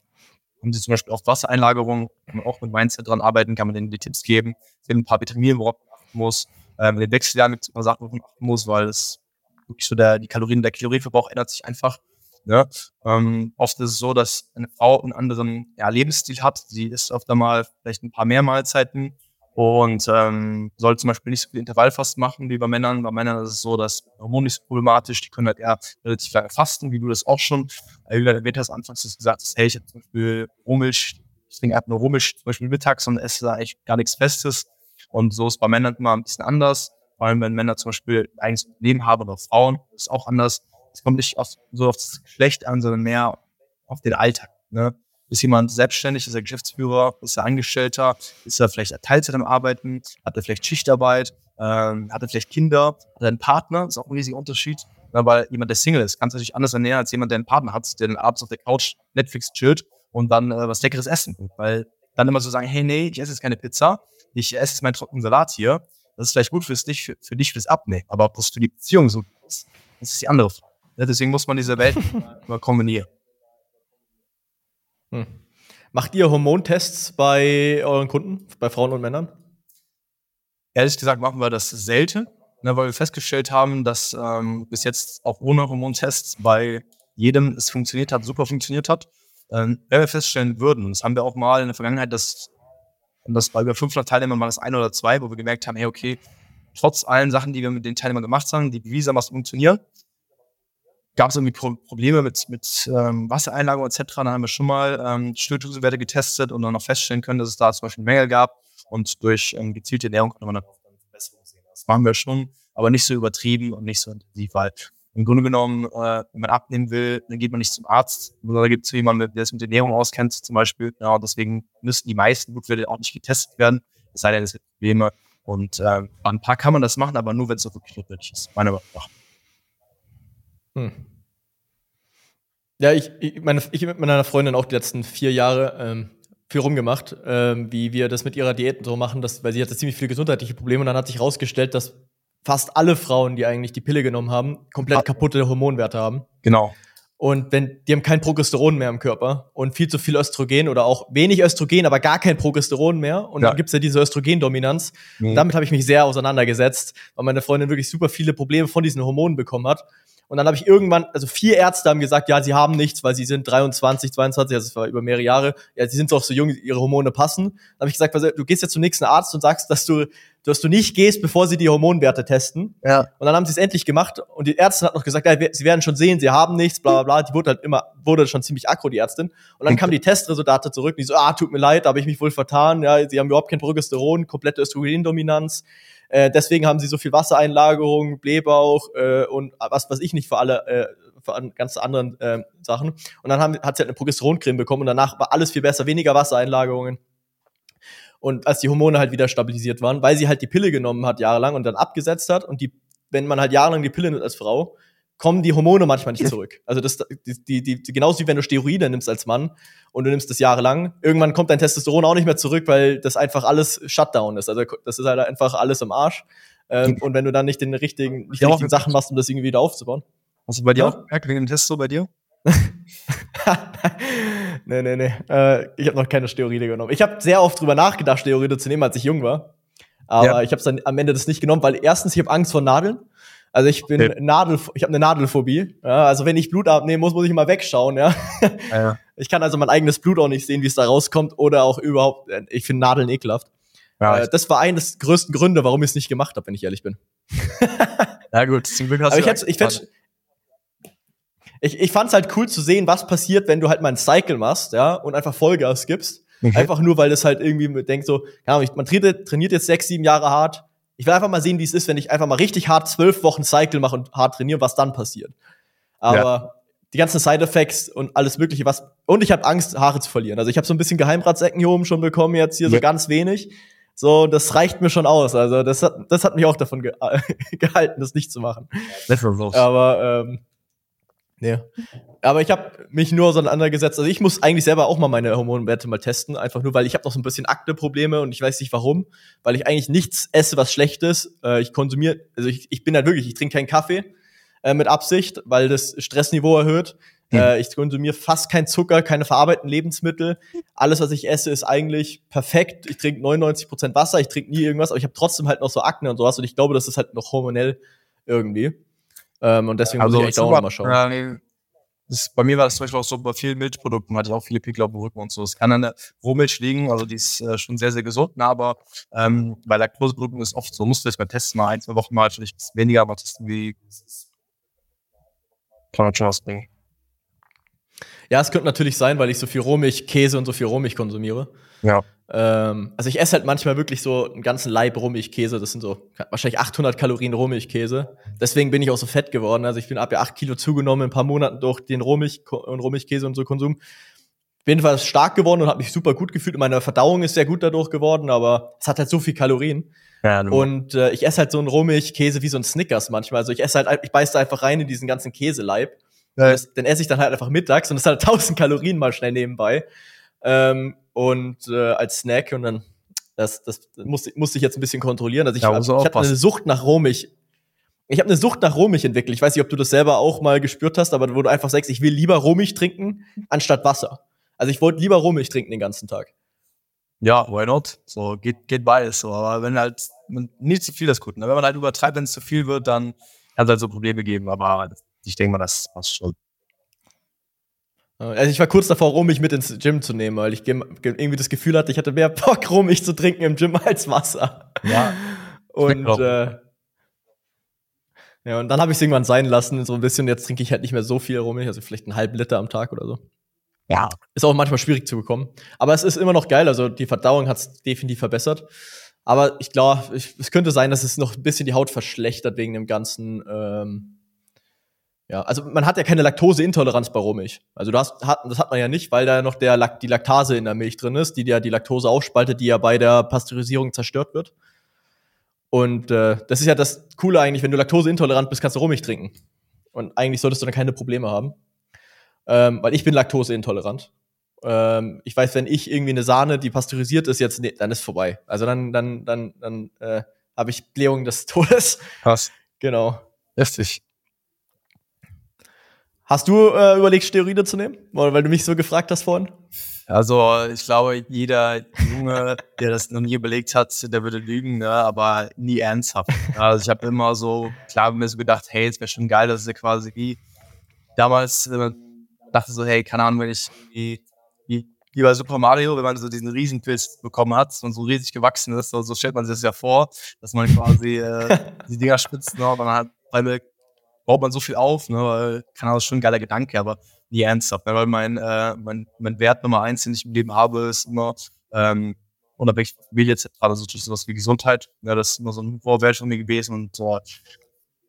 haben sie zum Beispiel auch Wassereinlagerung, kann man auch mit Mindset dran arbeiten, kann man denen die Tipps geben, gibt ein paar Vitamine, worauf man achten muss. Ähm, in den Wechseljahren gibt es paar Sachen, worauf man achten muss, weil es wirklich so der, die Kalorien, der Kalorienverbrauch ändert sich einfach. Ne? Ähm, oft ist es so, dass eine Frau einen anderen ja, Lebensstil hat. Sie isst oft einmal vielleicht ein paar mehr Mahlzeiten und ähm, soll zum Beispiel nicht so viel Intervallfast machen wie bei Männern. Bei Männern ist es so, dass Hormone nicht so problematisch, die können halt eher relativ lange fasten, wie du das auch schon äh, erwähnt hast, anfangs dass du gesagt hast, hey, ich habe zum Beispiel Rohmilch, ich trinke einfach nur Rohmilch zum Beispiel mittags und esse da eigentlich gar nichts Festes. Und so ist bei Männern immer ein bisschen anders. Vor allem, wenn Männer zum Beispiel ein eigenes Leben haben oder Frauen, ist auch anders. Es kommt nicht auf, so auf das Geschlecht an, sondern mehr auf den Alltag. Ne? Ist jemand selbstständig, ist er Geschäftsführer, ist er Angestellter, ist er vielleicht Teilzeit am Arbeiten, hat er vielleicht Schichtarbeit, ähm, hat er vielleicht Kinder, hat er einen Partner, ist auch ein riesiger Unterschied. Ja, weil jemand, der Single ist, kann sich natürlich anders ernähren als jemand, der einen Partner hat, der dann abends auf der Couch Netflix chillt und dann äh, was Leckeres essen will. Weil dann immer so sagen, hey, nee, ich esse jetzt keine Pizza, ich esse jetzt meinen trockenen Salat hier. Das ist vielleicht gut fürs dich, für, für dich fürs Abnehmen. Aber ob das für die Beziehung so ist, das ist die andere Frage. Ja, deswegen muss man diese Welt (laughs) mal kombinieren. Hm. Macht ihr Hormontests bei euren Kunden, bei Frauen und Männern? Ehrlich gesagt machen wir das selten, ne, weil wir festgestellt haben, dass ähm, bis jetzt auch ohne Hormontests bei jedem es funktioniert hat, super funktioniert hat. Ähm, wenn wir feststellen würden, das haben wir auch mal in der Vergangenheit, dass, dass bei über 500 Teilnehmern mal das ein oder zwei, wo wir gemerkt haben, hey, okay, trotz allen Sachen, die wir mit den Teilnehmern gemacht haben, die bewiesen haben, was funktionieren, gab es irgendwie Pro Probleme mit, mit ähm, Wassereinlagerung etc. Dann haben wir schon mal ähm, Schilddrüsenwerte getestet und dann noch feststellen können, dass es da zum Beispiel Mängel gab. Und durch ähm, gezielte Ernährung konnte man dann Verbesserungen sehen. Das machen wir schon, aber nicht so übertrieben und nicht so intensiv, weil im Grunde genommen, äh, wenn man abnehmen will, dann geht man nicht zum Arzt, sondern da gibt es jemanden, der sich mit Ernährung auskennt, zum Beispiel. Ja, deswegen müssten die meisten Blutwerte auch nicht getestet werden, es sei denn, es gibt Probleme. Und äh, ein paar kann man das machen, aber nur, wenn es auch wirklich notwendig ist, meiner Meinung nach. Hm. Ja, ich, ich, meine, ich mit meiner Freundin auch die letzten vier Jahre ähm, viel rumgemacht, ähm, wie wir das mit ihrer Diät so machen, dass, weil sie hatte ziemlich viele gesundheitliche Probleme und dann hat sich herausgestellt, dass fast alle Frauen, die eigentlich die Pille genommen haben, komplett ah. kaputte Hormonwerte haben. Genau. Und wenn, die haben kein Progesteron mehr im Körper und viel zu viel Östrogen oder auch wenig Östrogen, aber gar kein Progesteron mehr. Und ja. dann gibt's ja diese Östrogendominanz. Mhm. Damit habe ich mich sehr auseinandergesetzt, weil meine Freundin wirklich super viele Probleme von diesen Hormonen bekommen hat. Und dann habe ich irgendwann, also vier Ärzte haben gesagt, ja, sie haben nichts, weil sie sind 23, 22, also es war über mehrere Jahre. Ja, sie sind doch so jung, ihre Hormone passen. Dann habe ich gesagt, du gehst jetzt zum nächsten Arzt und sagst, dass du, dass du nicht gehst, bevor sie die Hormonwerte testen. Ja. Und dann haben sie es endlich gemacht und die Ärztin hat noch gesagt, ja, sie werden schon sehen, sie haben nichts, bla bla bla. Die wurde halt immer, wurde schon ziemlich aggro, die Ärztin. Und dann kamen die Testresultate zurück und die so, ah, tut mir leid, da habe ich mich wohl vertan. Ja, sie haben überhaupt kein Progesteron, komplette Östrogendominanz. Äh, deswegen haben sie so viel Wassereinlagerung, Blähbauch äh, und was was ich nicht für alle äh, für an ganz anderen äh, Sachen. Und dann haben, hat sie halt eine Progesteroncreme bekommen und danach war alles viel besser, weniger Wassereinlagerungen. Und als die Hormone halt wieder stabilisiert waren, weil sie halt die Pille genommen hat jahrelang und dann abgesetzt hat und die, wenn man halt jahrelang die Pille nimmt als Frau, kommen die Hormone manchmal nicht zurück. Also das, die, die, die, genauso wie wenn du Steroide nimmst als Mann und du nimmst das jahrelang, irgendwann kommt dein Testosteron auch nicht mehr zurück, weil das einfach alles Shutdown ist. Also das ist halt einfach alles im Arsch. Ähm, und wenn du dann nicht den richtigen, nicht die richtigen Sachen machst, um das irgendwie wieder aufzubauen. Hast du bei dir ja? auch gemerkt, wegen dem Testo bei dir? (laughs) nee, nee, nee. Äh, ich habe noch keine Steroide genommen. Ich habe sehr oft drüber nachgedacht, Steroide zu nehmen, als ich jung war. Aber ja. ich habe dann am Ende das nicht genommen, weil erstens, ich habe Angst vor Nadeln. Also ich bin okay. Nadel, ich habe eine Nadelphobie. Ja, also wenn ich Blut abnehmen muss, muss ich immer wegschauen. Ja? ja. Ich kann also mein eigenes Blut auch nicht sehen, wie es da rauskommt oder auch überhaupt. Äh, ich finde Nadeln ekelhaft. Ja, äh, das war eines der größten Gründe, warum ich es nicht gemacht habe, wenn ich ehrlich bin. (laughs) Ja, gut, zum Glück hast Aber du. Ich, ich, fänd, ich, ich fand's halt cool zu sehen, was passiert, wenn du halt mal einen Cycle machst, ja, und einfach Vollgas gibst. Mhm. Einfach nur, weil das halt irgendwie denkt so, ja, man trainiert jetzt sechs, sieben Jahre hart. Ich will einfach mal sehen, wie es ist, wenn ich einfach mal richtig hart zwölf Wochen Cycle mache und hart trainiere, was dann passiert. Aber ja. die ganzen Side-Effects und alles Mögliche, was. Und ich habe Angst, Haare zu verlieren. Also ich habe so ein bisschen Geheimratsecken hier oben schon bekommen, jetzt hier ja. so ganz wenig. So, das reicht mir schon aus. Also das hat, das hat mich auch davon ge (laughs) gehalten, das nicht zu machen. Aber ähm, Nee. Aber ich habe mich nur auseinandergesetzt. Also ich muss eigentlich selber auch mal meine Hormonwerte mal testen, einfach nur, weil ich habe noch so ein bisschen Akne-Probleme und ich weiß nicht warum, weil ich eigentlich nichts esse, was schlecht ist. Äh, ich konsumiere, also ich, ich bin halt wirklich, ich trinke keinen Kaffee äh, mit Absicht, weil das Stressniveau erhöht. Hm. Äh, ich konsumiere fast keinen Zucker, keine verarbeiteten Lebensmittel. Alles, was ich esse, ist eigentlich perfekt. Ich trinke 99% Wasser, ich trinke nie irgendwas, aber ich habe trotzdem halt noch so Akne und sowas und ich glaube, das ist halt noch hormonell irgendwie. Ähm, und deswegen also, muss ich echt auch mal schauen. Ja, das, bei mir war das zum Beispiel auch so bei vielen Milchprodukten, hatte ich auch viele Pickel auf dem Rücken und so. Es kann an der Rohmilch liegen, also die ist äh, schon sehr, sehr gesund, na, aber ähm, bei Laktoseprodukten ist oft so, musst du jetzt mal testen, mal ein, zwei Wochen mal vielleicht ein bisschen weniger, aber testen, wie kann man schon ausbringen. Ja, es könnte natürlich sein, weil ich so viel Rohmilch, Käse und so viel Rohmilch konsumiere. Ja. Ähm, also ich esse halt manchmal wirklich so einen ganzen Leib Rohmilchkäse. Das sind so wahrscheinlich 800 Kalorien Rohmilchkäse. Deswegen bin ich auch so fett geworden. Also ich bin ab ja 8 Kilo zugenommen in ein paar Monaten durch den Rohmilch und Rohmilchkäse und so Konsum. Bin jedenfalls stark geworden und habe mich super gut gefühlt. Meine Verdauung ist sehr gut dadurch geworden, aber es hat halt so viel Kalorien. Ja, und äh, ich esse halt so einen Rohmilchkäse wie so ein Snickers manchmal. Also ich esse halt, ich beiß da einfach rein in diesen ganzen Käseleib. Ja. Das, den esse ich dann halt einfach mittags und das hat 1000 Kalorien mal schnell nebenbei. Ähm, und äh, als Snack und dann das, das musste, musste ich jetzt ein bisschen kontrollieren. Also ich, ja, ich habe eine Sucht nach Rohmilch. Ich habe eine Sucht nach Rohmilch entwickelt. Ich weiß nicht, ob du das selber auch mal gespürt hast, aber wo du einfach sagst, ich will lieber Rohmilch trinken anstatt Wasser. Also ich wollte lieber Rohmilch trinken den ganzen Tag. Ja, why not? So geht geht beides so. Aber wenn halt man, nicht zu viel ist gut. Ne? Wenn man halt übertreibt, wenn es zu viel wird, dann kann es halt so Probleme geben. Aber ich denke mal, das passt schon. Also ich war kurz davor, rum mich mit ins Gym zu nehmen, weil ich irgendwie das Gefühl hatte, ich hatte mehr (laughs) Bock, rum mich zu trinken im Gym (laughs) als Wasser. Ja. Und äh, ja, und dann habe ich es irgendwann sein lassen, so ein bisschen. Jetzt trinke ich halt nicht mehr so viel rum, also vielleicht einen halben Liter am Tag oder so. Ja. Ist auch manchmal schwierig zu bekommen. Aber es ist immer noch geil, also die Verdauung hat es definitiv verbessert. Aber ich glaube, es könnte sein, dass es noch ein bisschen die Haut verschlechtert wegen dem ganzen ähm, ja, also man hat ja keine Laktoseintoleranz bei Rohmilch. Also du hast, hat, das hat man ja nicht, weil da noch der, die Laktase in der Milch drin ist, die ja die Laktose aufspaltet, die ja bei der Pasteurisierung zerstört wird. Und äh, das ist ja das Coole eigentlich, wenn du laktoseintolerant bist, kannst du Rohmilch trinken. Und eigentlich solltest du dann keine Probleme haben. Ähm, weil ich bin laktoseintolerant. Ähm, ich weiß, wenn ich irgendwie eine Sahne, die pasteurisiert ist, jetzt, nee, dann ist vorbei. Also dann, dann, dann, dann äh, habe ich Blähung des (laughs) Todes. Krass. Genau. Lästig. Hast du äh, überlegt, Steroide zu nehmen? Oder weil du mich so gefragt hast vorhin? Also ich glaube, jeder Junge, der das noch nie überlegt hat, der würde lügen, ne? aber nie ernsthaft. Also ich habe immer so, klar, mir so gedacht, hey, es wäre schon geil, dass es quasi wie damals äh, dachte so, hey, keine Ahnung, wenn ich wie, wie, wie bei Super Mario, wenn man so diesen Riesenquiz bekommen hat und so riesig gewachsen ist, so, so stellt man sich das ja vor, dass man quasi äh, die Dinger spitzt ne? und dann hat weil baut man so viel auf, ne, weil, kann das schon ein geiler Gedanke, aber nie ernsthaft, ne, weil mein, äh, mein, mein Wert Nummer eins, den ich im Leben habe, ist immer, ähm, unabhängig von Familie etc., also sowas wie Gesundheit, ne, das ist immer so ein Vorwert von mir gewesen und so,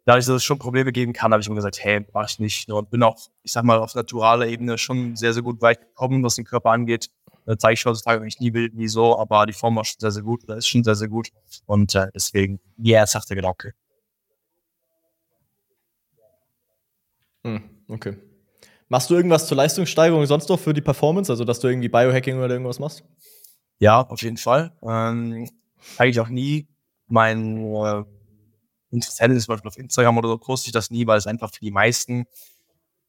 dadurch, dass es schon Probleme geben kann, habe ich immer gesagt, hey, mach ich nicht. Ne, und bin auch, ich sag mal, auf naturaler Ebene schon sehr, sehr gut weit gekommen, was den Körper angeht. Da zeige ich heutzutage nicht nie Bild, so, aber die Form war schon sehr, sehr gut, oder ist schon sehr, sehr gut. Und äh, deswegen, ja, yeah, der Gedanke. Hm, okay. Machst du irgendwas zur Leistungssteigerung sonst noch für die Performance? Also, dass du irgendwie Biohacking oder irgendwas machst? Ja, auf jeden Fall. Ähm, eigentlich auch nie. Mein äh, Interessent ist zum Beispiel auf Instagram oder so, poste ich das nie, weil es einfach für die meisten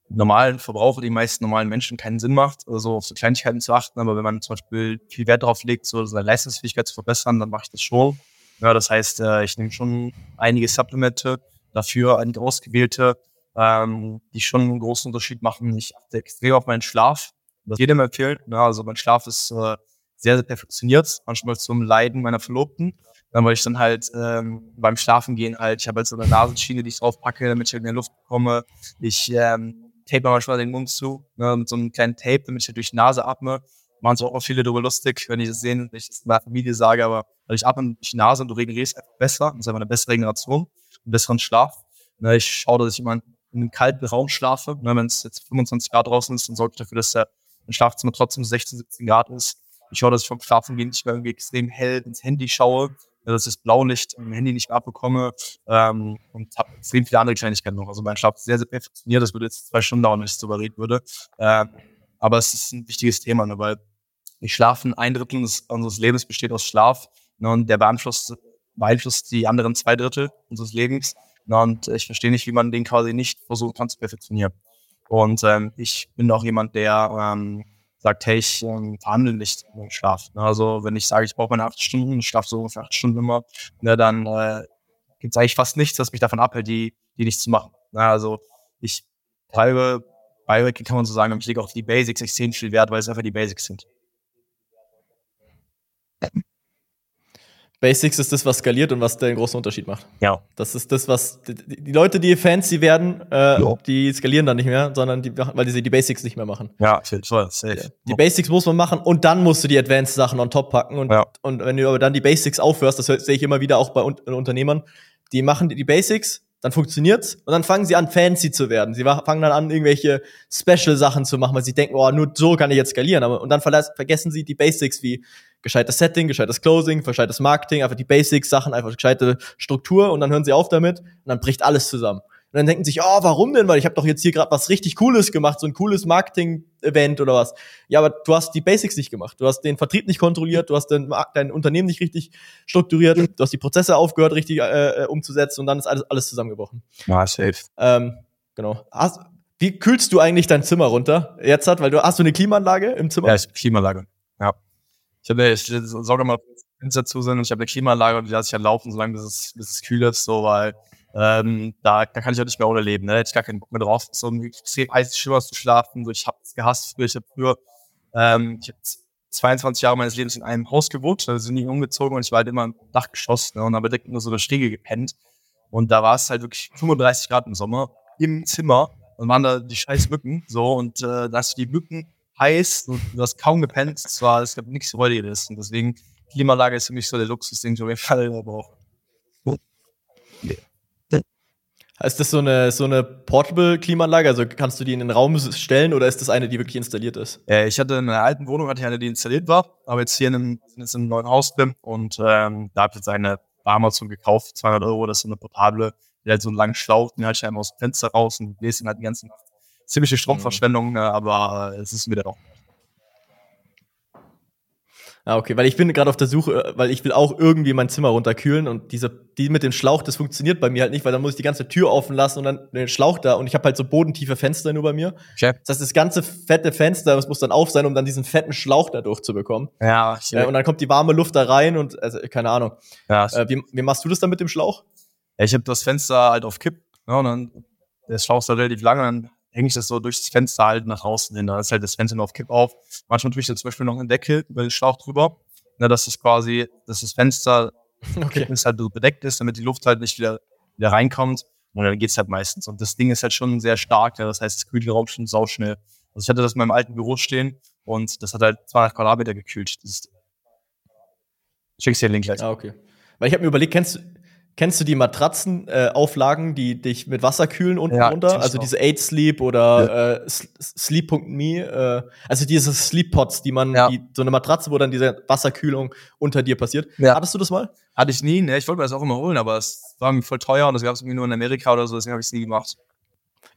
normalen Verbraucher, die meisten normalen Menschen keinen Sinn macht, also auf so Kleinigkeiten zu achten. Aber wenn man zum Beispiel viel Wert darauf legt, so seine Leistungsfähigkeit zu verbessern, dann mache ich das schon. Ja, das heißt, äh, ich nehme schon einige Supplemente dafür, einige ausgewählte ähm, die schon einen großen Unterschied machen. Ich achte extrem auf meinen Schlaf, was jedem empfiehlt. Ne? Also mein Schlaf ist äh, sehr, sehr perfektioniert, manchmal zum Leiden meiner Verlobten. Dann weil ich dann halt ähm, beim Schlafen gehen halt, ich habe halt so eine Nasenschiene, die ich drauf packe, damit ich halt mehr Luft bekomme. Ich ähm, tape manchmal den Mund zu, ne, mit so einem kleinen Tape, damit ich halt durch die Nase atme. Machen sich auch viele darüber lustig, wenn ich das sehen, wenn ich das in meiner Familie sage, aber weil ich atme durch die Nase und du regenerierst einfach besser. Das ist einfach eine bessere Regeneration, einen besseren Schlaf. Ne, ich schaue, dass ich immer in einem kalten Raum schlafe. Ne, wenn es jetzt 25 Grad draußen ist, dann sorge ich dafür, dass der Schlafzimmer trotzdem 16, 17 Grad ist. Ich schaue, dass ich vom Schlafen gehen nicht mehr irgendwie extrem hell ins Handy schaue, dass ich das Blaulicht im Handy nicht mehr abbekomme ähm, und habe extrem viele andere Kleinigkeiten noch. Also mein Schlaf ist sehr, sehr perfektioniert. Das würde jetzt zwei Stunden dauern, wenn ich darüber reden würde. Ähm, aber es ist ein wichtiges Thema, ne, weil ich schlafen, ein Drittel unseres, unseres Lebens besteht aus Schlaf ne, und der beeinflusst, beeinflusst die anderen zwei Drittel unseres Lebens. Und ich verstehe nicht, wie man den quasi nicht versuchen kann zu perfektionieren. Und ähm, ich bin auch jemand, der ähm, sagt, hey, ich ähm, verhandle nicht im Schlaf. Ne? Also wenn ich sage, ich brauche meine acht Stunden, ich schlafe so ungefähr acht Stunden immer, ne, dann äh, gibt es eigentlich fast nichts, was mich davon abhält, die, die nicht zu machen. Ne? Also ich treibe Biohacking kann man so sagen, ich lege auf die Basics extrem viel Wert, weil es einfach die Basics sind. Basics ist das, was skaliert und was den großen Unterschied macht. Ja. Das ist das, was die, die Leute, die fancy werden, äh, Ja. die skalieren dann nicht mehr, sondern die, weil die die Basics nicht mehr machen. Ja, Fall, safe. Die Basics muss man machen und dann musst du die Advanced Sachen on top packen. Und, Ja. und wenn du aber dann die Basics aufhörst, das sehe ich immer wieder auch bei Un Unternehmern, die machen die Basics, dann funktioniert's und dann fangen sie an, fancy zu werden. Sie fangen dann an, irgendwelche Special-Sachen zu machen, weil sie denken, oh, nur so kann ich jetzt skalieren. Aber, und dann vergessen sie die Basics wie gescheites Setting, gescheites Closing, gescheites Marketing, einfach die Basics-Sachen, einfach gescheite Struktur und dann hören sie auf damit und dann bricht alles zusammen. Und dann denken sie sich, oh, warum denn? Weil ich habe doch jetzt hier gerade was richtig Cooles gemacht, so ein cooles Marketing-Event oder was. Ja, aber du hast die Basics nicht gemacht. Du hast den Vertrieb nicht kontrolliert, du hast dein, dein Unternehmen nicht richtig strukturiert, du hast die Prozesse aufgehört, richtig äh, äh, umzusetzen und dann ist alles, alles zusammengebrochen. Ja, safe. Ähm, genau. Hast, wie kühlst du eigentlich dein Zimmer runter? Jetzt hat, weil du hast du eine Klimaanlage im Zimmer? Ja, ich habe Klimaanlage. Ja. Ich habe ich sorge mal, Fenster zu sind und ich habe eine Klimaanlage und die lasse ich halt laufen, solange bis es, bis es kühl ist, so, weil ähm, da, da kann ich ja nicht mehr ohne leben. Ne? Hätte ich gar keinen Bock mehr drauf, so ein extrem Schimmer zu schlafen. So, ich habe es gehasst früher. Ich habe früher, ähm, ich habe 22 Jahre meines Lebens in einem Haus gewohnt, also sind nie umgezogen und ich war halt immer im Dachgeschoss ne, und habe direkt nur so eine Stiege gepennt. Und da war es halt wirklich 35 Grad im Sommer im Zimmer und waren da die scheiß Mücken so und äh, da hast du die Mücken heiß und du hast kaum gepennt. Es es gab nichts Räudiges und deswegen Klimaanlage ist für mich so der Luxusding, so auf jeden Fall brauche. Ist das so eine, so eine Portable-Klimaanlage? Also kannst du die in den Raum stellen oder ist das eine, die wirklich installiert ist? Äh, ich hatte in einer alten Wohnung hatte ich eine, die installiert war, aber jetzt hier in einem, jetzt in einem neuen Haus drin und ähm, da habe ich jetzt eine bei Amazon gekauft, 200 Euro, das ist so eine portable, die hat so einen langen Schlauch, den halte ich einmal aus dem Fenster raus und lese ihn halt die ganzen ziemliche Stromverschwendung, äh, aber es ist wieder doch. Ah, okay, weil ich bin gerade auf der Suche, äh, weil ich will auch irgendwie mein Zimmer runterkühlen und diese, die mit dem Schlauch, das funktioniert bei mir halt nicht, weil dann muss ich die ganze Tür offen lassen und dann den Schlauch da und ich habe halt so bodentiefe Fenster nur bei mir. Okay. Das heißt, das ganze fette Fenster, das muss dann auf sein, um dann diesen fetten Schlauch da durchzubekommen. Ja, Äh, und dann kommt die warme Luft da rein und, also, keine Ahnung. ja, Äh, wie, wie machst du das dann mit dem Schlauch? Ja, ich habe das Fenster halt auf Kipp, ne, und dann der Schlauch ist halt relativ lang und dann hänge ich das so durchs Fenster halt nach außen hin. Da ist halt das Fenster nur auf Kipp auf. Manchmal tue ich da zum Beispiel noch einen Deckel über den Schlauch drüber. Ne, dass das quasi, dass das Fenster (laughs) Okay. ist halt so bedeckt ist, damit die Luft halt nicht wieder, wieder reinkommt. Und dann geht's halt meistens. Und das Ding ist halt schon sehr stark. Ja, das heißt, es kühlt den Raum schon sauschnell. Also ich hatte das in meinem alten Büro stehen und das hat halt 200 Quadratmeter gekühlt. Das ist, schick's dir den Link gleich. Ah, okay. Weil ich habe mir überlegt, kennst, du- kennst du die Matratzenauflagen, äh, die dich mit Wasser kühlen unten Ja, runter? Also auch. diese 8 Sleep oder äh, S- Sleep.me, äh, also diese Sleep-Pods, die man, Ja. die, so eine Matratze, wo dann diese Wasserkühlung unter dir passiert. Ja. Hattest du das mal? Hatte ich nie, ne? Ich wollte mir das auch immer holen, aber es war mir voll teuer und das gab es irgendwie nur in Amerika oder so, deswegen habe ich es nie gemacht.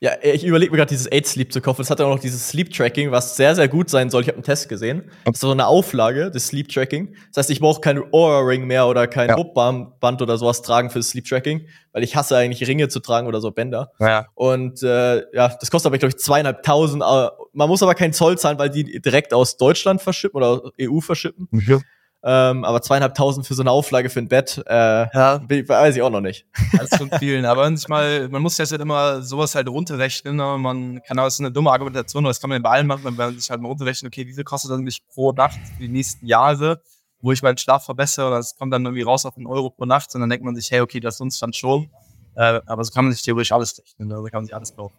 Ja, ich überlege mir gerade dieses 8 Sleep zu kaufen. Es hat ja auch noch dieses Sleep Tracking, was sehr, sehr gut sein soll. Ich habe einen Test gesehen. Das ist so eine Auflage des Sleep Tracking. Das heißt, ich brauche kein Aura Ring mehr oder kein Ja. Hubband oder sowas tragen für das Sleep Tracking, weil ich hasse eigentlich Ringe zu tragen oder so Bänder. Ja. Und äh, ja, das kostet aber, glaube ich, zweieinhalbtausend. Man muss aber keinen Zoll zahlen, weil die direkt aus Deutschland verschippen oder aus EU verschippen. Ähm, aber zweieinhalbtausend für so eine Auflage für ein Bett, äh, Ja, weiß ich auch noch nicht. das ist schon vielen. Aber manchmal, man muss jetzt halt immer sowas halt runterrechnen. Ne? Man kann auch, das ist eine dumme Argumentation, aber das kann man ja bei allen machen, wenn man sich halt mal runterrechnet, okay, wie viel kostet das mich pro Nacht für die nächsten Jahre? wo ich meinen Schlaf verbessere. Das kommt dann irgendwie raus auf einen Euro pro Nacht und dann denkt man sich, hey, okay, das uns dann schon. Äh, aber so kann man sich theoretisch alles rechnen. Da also kann man sich alles kaufen.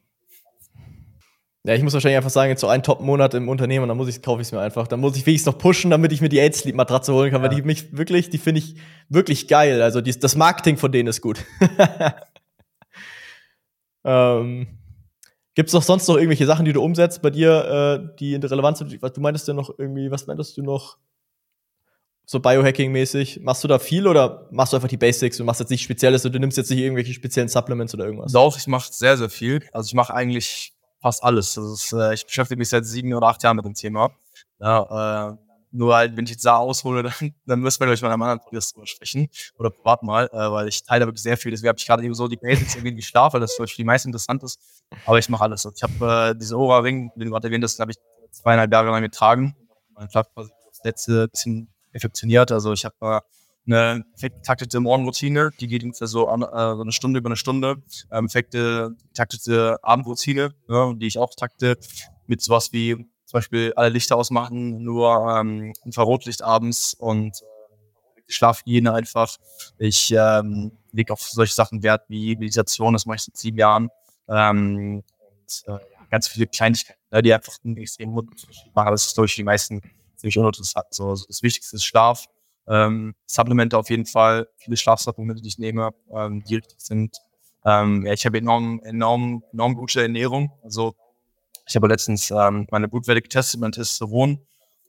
Ja, ich muss wahrscheinlich einfach sagen, jetzt so ein Top-Monat im Unternehmen, dann muss ich, kaufe ich es mir einfach. Dann muss ich wenigstens noch pushen, damit ich mir die AIDS Sleep Matratze holen kann, ja. weil die mich wirklich, die finde ich wirklich geil. Also die, das Marketing von denen ist gut. (laughs) ähm, Gibt es doch sonst noch irgendwelche Sachen, die du umsetzt bei dir, äh, die in der Relevanz sind? Du meintest ja noch irgendwie, was meintest du noch? So Biohacking-mäßig. Machst du da viel oder machst du einfach die Basics und machst jetzt nichts Spezielles und du nimmst jetzt nicht irgendwelche speziellen Supplements oder irgendwas? Doch, ich mache sehr, sehr viel. Also ich mache eigentlich fast alles. Ist, äh, ich beschäftige mich seit sieben oder acht Jahren mit dem Thema. Ja, äh, nur halt, wenn ich jetzt da aushole, (laughs) dann, dann müssen wir, glaube ich, mal einem anderen Podcast drüber sprechen. Oder privat mal, äh, weil ich teile wirklich sehr viel. Deswegen habe ich gerade eben so die Basics irgendwie Schlaf, weil das für die meisten interessant ist. Aber ich mache alles. Ich habe äh, diese Aura-Ring, den du gerade erwähnt hast, habe ich zweieinhalb Jahre lang getragen. Mein Schlaf quasi das letzte bisschen perfektioniert. Also ich habe äh, eine taktete Morgenroutine, die geht ungefähr so, an, äh, eine Stunde über eine Stunde. Ähm, effekte taktete Abendroutine, ja, die ich auch takte, mit sowas wie zum Beispiel alle Lichter ausmachen, nur ähm, Infrarotlicht abends und äh, Schlafhygiene einfach. Ich ähm, lege auf solche Sachen Wert wie Meditation, das mache ich seit sieben Jahren. Ähm, und, äh, ganz viele Kleinigkeiten, ne, die einfach einen extrem Unterschied machen. Das ist durch die meisten ziemlich uninteressant. So, das Wichtigste ist Schlaf. Ähm, Supplemente auf jeden Fall, viele Schlafsupplemente, die ich nehme, ähm, die richtig sind. Ähm, ja, ich habe enorm, enorm, enorm gute Ernährung. Also ich habe letztens ähm, meine Blutwerte getestet, mein Testosteron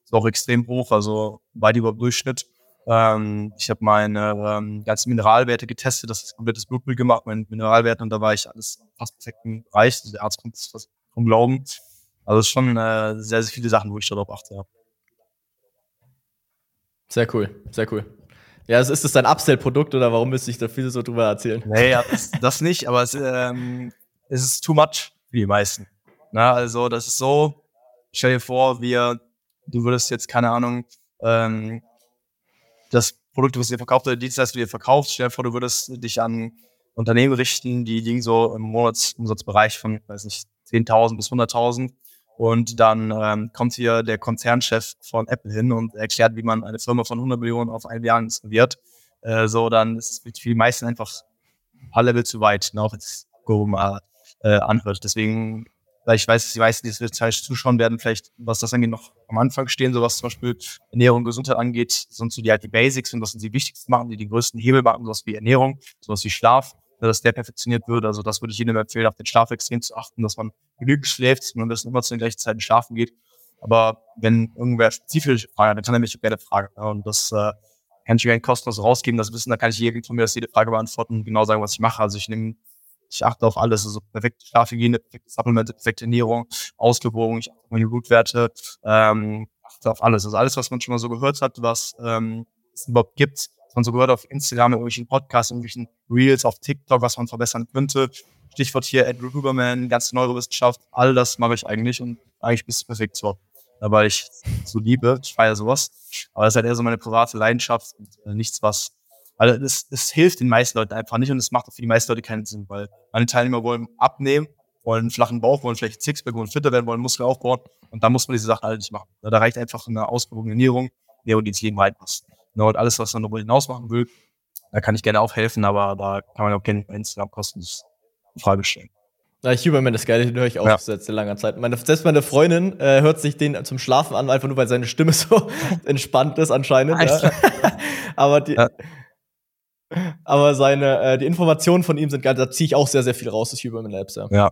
ist auch extrem hoch, also weit über Durchschnitt. Ähm, ich habe meine ähm, ganzen Mineralwerte getestet, das ist komplettes Blutbild gemacht, meine Mineralwerte und da war ich alles fast perfekt im Bereich. Also der Arzt kommt es fast vom Glauben. Also schon äh, sehr, sehr viele Sachen, wo ich darauf achte. Ja. Sehr cool, sehr cool. Ja, ist das dein Upsell-Produkt oder warum müsste ich da viel so drüber erzählen? Nee, das, das nicht, aber es, ähm, es ist too much für die meisten. Na, also, das ist so, stell dir vor, wir, du würdest jetzt, keine Ahnung, ähm, das Produkt, was ihr verkauft oder Dienstleistung, die ihr verkauft, stell dir vor, du würdest dich an Unternehmen richten, die liegen so im Monatsumsatzbereich von, weiß nicht, 10.000 bis 100.000 und dann ähm, kommt hier der Konzernchef von Apple hin und erklärt, wie man eine Firma von 100 Millionen auf ein Jahr installiert. Äh, so, dann ist es für die meisten einfach ein paar Level zu weit, ne, auch wenn es mal äh, anhört. Deswegen, weil ich weiß, die meisten, die es vielleicht zuschauen werden, vielleicht, was das angeht, noch am Anfang stehen, so was zum Beispiel Ernährung und Gesundheit angeht, sind so die halt die Basics und das sind die wichtigsten machen, die die größten Hebel machen, sowas wie Ernährung, sowas wie Schlaf dass der perfektioniert wird. Also das würde ich jedem empfehlen, auf den Schlaf extrem zu achten, dass man genügend schläft dass man immer zu den gleichen Zeiten schlafen geht. Aber wenn irgendwer spezifische Fragen hat, dann kann er mich gerne fragen. Und das äh, kann ich gerne kostenlos rausgeben. Das Wissen, da kann ich jedem von mir das jede Frage beantworten und genau sagen, was ich mache. Also ich nehme, ich achte auf alles. Also perfekte Schlafhygiene, perfekte Supplemente, perfekte Ernährung, Ausgewogen, ich achte auf meine Blutwerte, ähm, achte auf alles. Also alles, was man schon mal so gehört hat, was ähm, es überhaupt gibt, man so gehört auf Instagram, in irgendwelchen Podcasts, irgendwelchen Reels, auf TikTok, was man verbessern könnte. Stichwort hier Andrew Huberman, ganze Neurowissenschaft, all das mache ich eigentlich und eigentlich bis zur Perfektion. Weil ich so liebe, ich feiere sowas. Aber das ist halt eher so meine private Leidenschaft und äh, nichts, was also es, es hilft den meisten Leuten einfach nicht und es macht auch für die meisten Leute keinen Sinn, weil meine Teilnehmer wollen abnehmen, wollen einen flachen Bauch, wollen vielleicht Sixpack, wollen fitter werden, wollen Muskeln aufbauen und da muss man diese Sachen alle nicht machen. Da reicht einfach eine ausgewogene Ernährung, die ins Leben reinpasst. Und alles, was man darüber hinaus machen will, da kann ich gerne aufhelfen, aber da kann man auch gerne bei Instagram kostenlos eine Frage stellen. Ja, Huberman ist geil, den höre ich auch ja. seit langer Zeit. Meine, selbst meine Freundin äh, hört sich den zum Schlafen an, einfach nur weil seine Stimme so (laughs) entspannt ist anscheinend. Ja. (laughs) aber die, ja. aber seine äh, die Informationen von ihm sind geil. Da ziehe ich auch sehr sehr viel raus, das Huberman Labs. Ja. ja.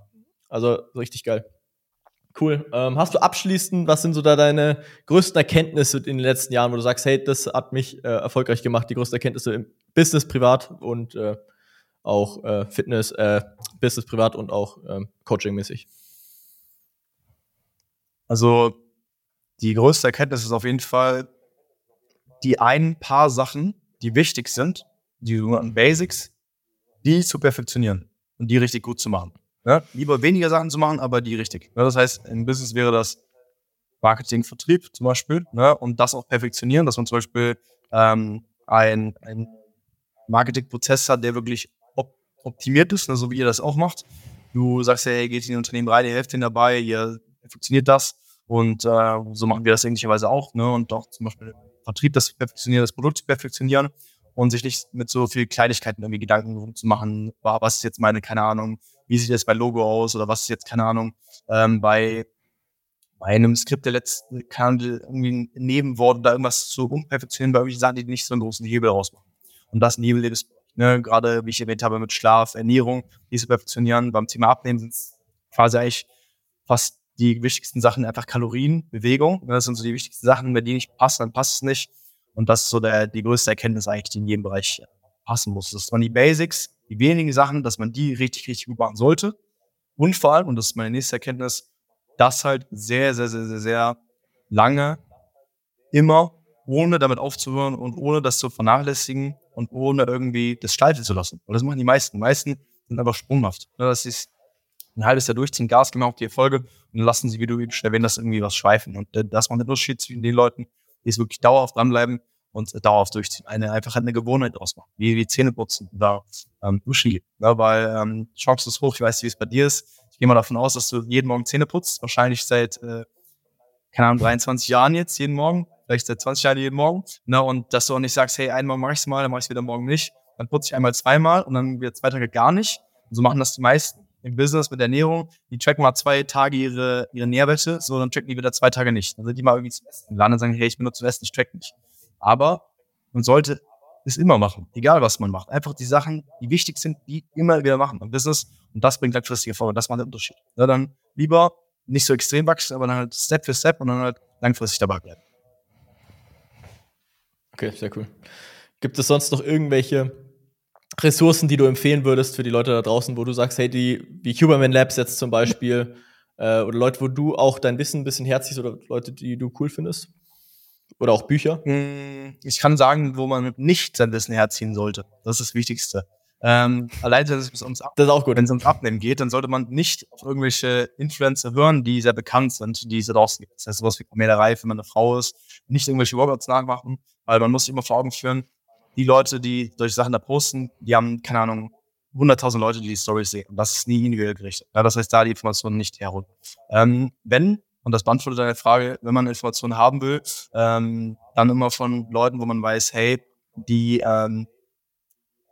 Also richtig geil. Cool. Ähm, hast du abschließend, was sind so da deine größten Erkenntnisse in den letzten Jahren, wo du sagst, hey, das hat mich äh, erfolgreich gemacht, die größten Erkenntnisse im Business, privat und äh, auch äh, Fitness, äh, Business, privat und auch ähm, Coaching-mäßig? Also die größte Erkenntnis ist auf jeden Fall die ein paar Sachen, die wichtig sind, die sogenannten Basics, die zu perfektionieren und die richtig gut zu machen. Ja, lieber weniger Sachen zu machen, aber die richtig. Ja, das heißt, im Business wäre das Marketing, Vertrieb zum Beispiel ne, und das auch perfektionieren, dass man zum Beispiel ähm, ein, ein Marketingprozess hat, der wirklich op optimiert ist, ne, so wie ihr das auch macht. Du sagst ja, hey, geht in ein Unternehmen rein, ihr helft ihnen dabei, ihr funktioniert das und äh, so machen wir das ähnlicherweise auch. Ne, und auch zum Beispiel Vertrieb das perfektionieren, das Produkt zu perfektionieren und sich nicht mit so viel Kleinigkeiten irgendwie Gedanken zu machen, was ist jetzt meine, keine Ahnung, wie sieht das bei Logo aus oder was ist jetzt, keine Ahnung, ähm, bei, bei einem Skript der letzten, kann irgendwie ein Nebenwort oder irgendwas zu umperfektionieren, bei irgendwelchen Sachen, die nicht so einen großen Hebel rausmachen. Und das Nebel ist, ne, gerade wie ich erwähnt habe, mit Schlaf, Ernährung, die zu perfektionieren. Beim Thema Abnehmen sind es quasi eigentlich fast die wichtigsten Sachen einfach Kalorien, Bewegung. Ne, das sind so die wichtigsten Sachen, wenn die nicht passen, dann passt es nicht. Und das ist so der, die größte Erkenntnis eigentlich, die in jedem Bereich passen muss. Das waren die Basics, die wenigen Sachen, dass man die richtig, richtig gut machen sollte. Und vor allem, und das ist meine nächste Erkenntnis, das halt sehr, sehr, sehr, sehr, sehr lange immer ohne damit aufzuhören und ohne das zu vernachlässigen und ohne irgendwie das schleifen zu lassen. Und das machen die meisten. Die meisten sind einfach sprunghaft. Ne, das ist ein halbes Jahr durchziehen, Gas geben auf die Erfolge und lassen sie, wie du eben schon erwähnt hast, irgendwie was schweifen. Und äh, das macht den Unterschied zwischen den Leuten, die es wirklich dauerhaft dranbleiben und dauerhaft durchziehen. Eine einfach eine Gewohnheit draus machen. Wie, wie Zähne putzen oder ähm, duschen gehen. Ne? Weil ähm, Chance ist hoch, ich weiß nicht, wie es bei dir ist. Ich gehe mal davon aus, dass du jeden Morgen Zähne putzt. Wahrscheinlich seit, äh, keine Ahnung, 23 Jahren jetzt, jeden Morgen. Vielleicht seit 20 Jahren jeden Morgen. Ne? Und dass du auch nicht sagst, hey, einmal mache ich es mal, dann mache ich es wieder morgen nicht. Dann putze ich einmal zweimal und dann wieder zwei Tage gar nicht. Und so machen das die meisten im Business mit Ernährung, die tracken mal zwei Tage ihre, ihre Nährwerte, so dann tracken die wieder zwei Tage nicht. Dann sind die mal irgendwie zum Essen Landen und sagen, hey, ich bin nur zum Essen, ich track nicht. Aber man sollte es immer machen, egal was man macht. Einfach die Sachen, die wichtig sind, die immer wieder machen im Business. Und das bringt langfristige Erfolge. Das macht den Unterschied. Ja, dann lieber nicht so extrem wachsen, aber dann halt Step für Step und dann halt langfristig dabei bleiben. Okay, sehr cool. Gibt es sonst noch irgendwelche Ressourcen, die du empfehlen würdest für die Leute da draußen, wo du sagst, hey, die, wie Huberman Labs jetzt zum Beispiel, äh, oder Leute, wo du auch dein Wissen ein bisschen herziehst oder Leute, die du cool findest? Oder auch Bücher? Hm, ich kann sagen, wo man nicht sein Wissen herziehen sollte. Das ist das Wichtigste. Ähm, allein wenn es ums, das ist auch gut. Wenn es ums Abnehmen geht, dann sollte man nicht auf irgendwelche Influencer hören, die sehr bekannt sind, die es draußen gibt. Das heißt, sowas wie Pamela Reif, wenn man eine Frau ist, nicht irgendwelche Workouts nachmachen, weil man muss sich immer vor Augen führen, die Leute, die solche Sachen da posten, die haben, keine Ahnung, 100.000 Leute, die die Stories sehen. Und das ist nie individuell gerichtet. Ja, das heißt, da die Informationen nicht herholen. Ähm, wenn, und das beantwortet deine Frage, wenn man Informationen haben will, ähm, dann immer von Leuten, wo man weiß, hey, die ähm,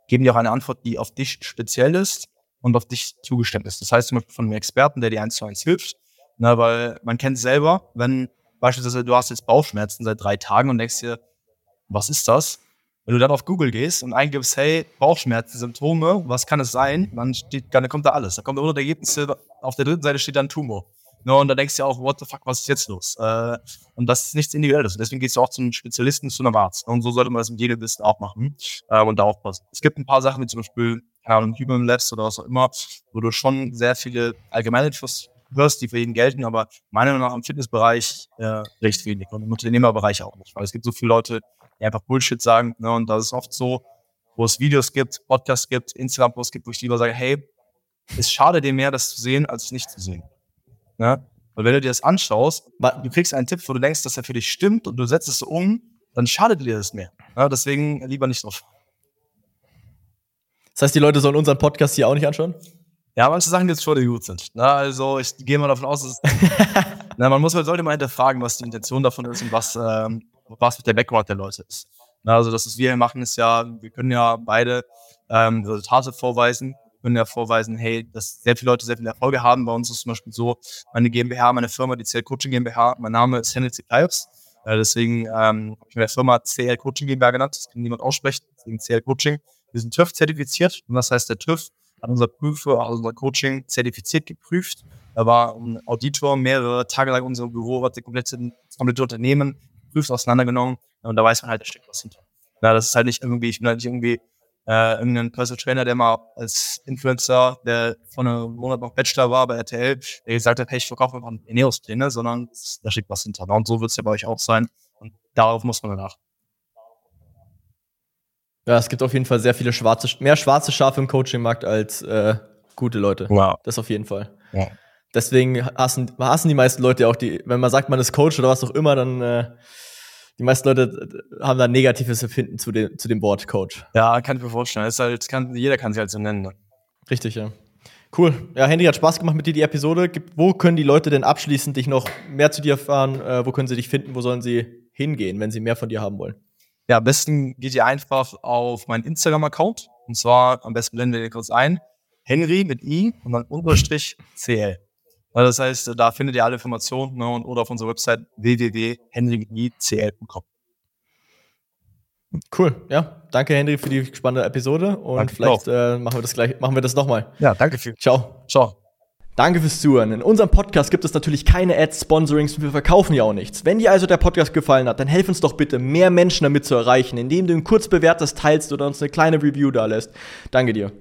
geben dir auch eine Antwort, die auf dich speziell ist und auf dich zugestimmt ist. Das heißt zum Beispiel von einem Experten, der dir eins zu eins hilft. Na, weil man kennt selber, wenn beispielsweise du hast jetzt Bauchschmerzen seit drei Tagen und denkst dir, was ist das? Wenn du dann auf Google gehst und eingibst, hey, Bauchschmerzen, Symptome, was kann es sein? Dann, steht, dann kommt da alles. Da kommt unter Ergebnisse, auf der dritten Seite steht dann Tumor. No, und da denkst du ja auch, what the fuck, was ist jetzt los? Äh, und das ist nichts Individuelles. Und deswegen gehst du auch zum Spezialisten, zu einem Arzt. Und so sollte man das mit jedem Wissen auch machen äh, und da aufpassen. Es gibt ein paar Sachen, wie zum Beispiel, keine Ahnung, Human Labs oder was auch immer, wo du schon sehr viele allgemeine Infos hörst, die für jeden gelten, aber meiner Meinung nach im Fitnessbereich äh, recht wenig und im Unternehmerbereich auch nicht. Weil es gibt so viele Leute, die einfach Bullshit sagen. Ne? Und das ist oft so, wo es Videos gibt, Podcasts gibt, Instagram-Posts gibt, wo ich lieber sage, hey, es schade dir mehr, das zu sehen, als es nicht zu sehen. Ne? Weil wenn du dir das anschaust, du kriegst einen Tipp, wo du denkst, dass er für dich stimmt und du setzt es so um, dann schadet dir das mehr. Ne? Deswegen lieber nicht drauf. Das heißt, die Leute sollen unseren Podcast hier auch nicht anschauen? Ja, manche Sachen jetzt schon, die gut sind. Na, ne? also ich gehe mal davon aus, dass (laughs) na, man muss, sollte mal hinterfragen, was die Intention davon ist und was, ähm, was mit der Background der Leute ist. Also das, was wir hier machen, ist ja, wir können ja beide ähm, Resultate vorweisen. Können ja vorweisen, hey, dass sehr viele Leute sehr viele Erfolge haben. Bei uns ist zum Beispiel so, meine GmbH, meine Firma, die CL Coaching GmbH, mein Name ist Henry Zikayos. Äh, deswegen ähm, habe ich meine Firma CL Coaching GmbH genannt. Das kann niemand aussprechen. Deswegen CL Coaching. Wir sind TÜV zertifiziert. Und das heißt, der TÜV hat unser Prüfer, also unser Coaching zertifiziert geprüft. Da war ein Auditor mehrere Tage lang in unserem Büro, hat das komplette, das komplette Unternehmen geprüft, auseinandergenommen und da weiß man halt, da steckt was hinter. Ja, das ist halt nicht irgendwie, ich bin halt nicht irgendwie äh, irgendein Personal Trainer, der mal als Influencer, der vor einem Monat noch Bachelor war bei RTL, der gesagt hat, hey, ich verkaufe einfach Ernährungspläne, sondern da steckt was hinter. Und so wird es ja bei euch auch sein. Und darauf muss man danach. Ja, es gibt auf jeden Fall sehr viele schwarze, mehr schwarze Schafe im Coaching-Markt als äh, gute Leute. Wow. Das auf jeden Fall. Ja. Deswegen hassen, hassen die meisten Leute auch die, wenn man sagt, man ist Coach oder was auch immer, dann äh, die meisten Leute äh, haben da negatives Empfinden zu dem, zu dem Wort Coach. Ja, kann ich mir vorstellen. ist halt, kann, jeder kann sich halt so nennen. Ne? Richtig, ja. Cool. Ja, Handy hat Spaß gemacht mit dir, die Episode. Wo können die Leute denn abschließend dich noch mehr zu dir erfahren? Äh, wo können sie dich finden? Wo sollen sie hingehen, wenn sie mehr von dir haben wollen? Ja, am besten geht ihr einfach auf meinen Instagram-Account. Und zwar, am besten blenden wir kurz ein. Henry mit I und dann Unterstrich CL. Also das heißt, da findet ihr alle Informationen ne, und, oder auf unserer Website www.henry.cl.com. Cool, ja. Danke, Henry, für die spannende Episode und danke vielleicht äh, machen wir das gleich, machen wir das nochmal. Ja, danke viel. Ciao. Ciao. Danke fürs Zuhören. In unserem Podcast gibt es natürlich keine Ads, Sponsorings und wir verkaufen ja auch nichts. Wenn dir also der Podcast gefallen hat, dann helf uns doch bitte, mehr Menschen damit zu erreichen, indem du ihn kurz bewertest, teilst oder uns eine kleine Review da lässt. Danke dir.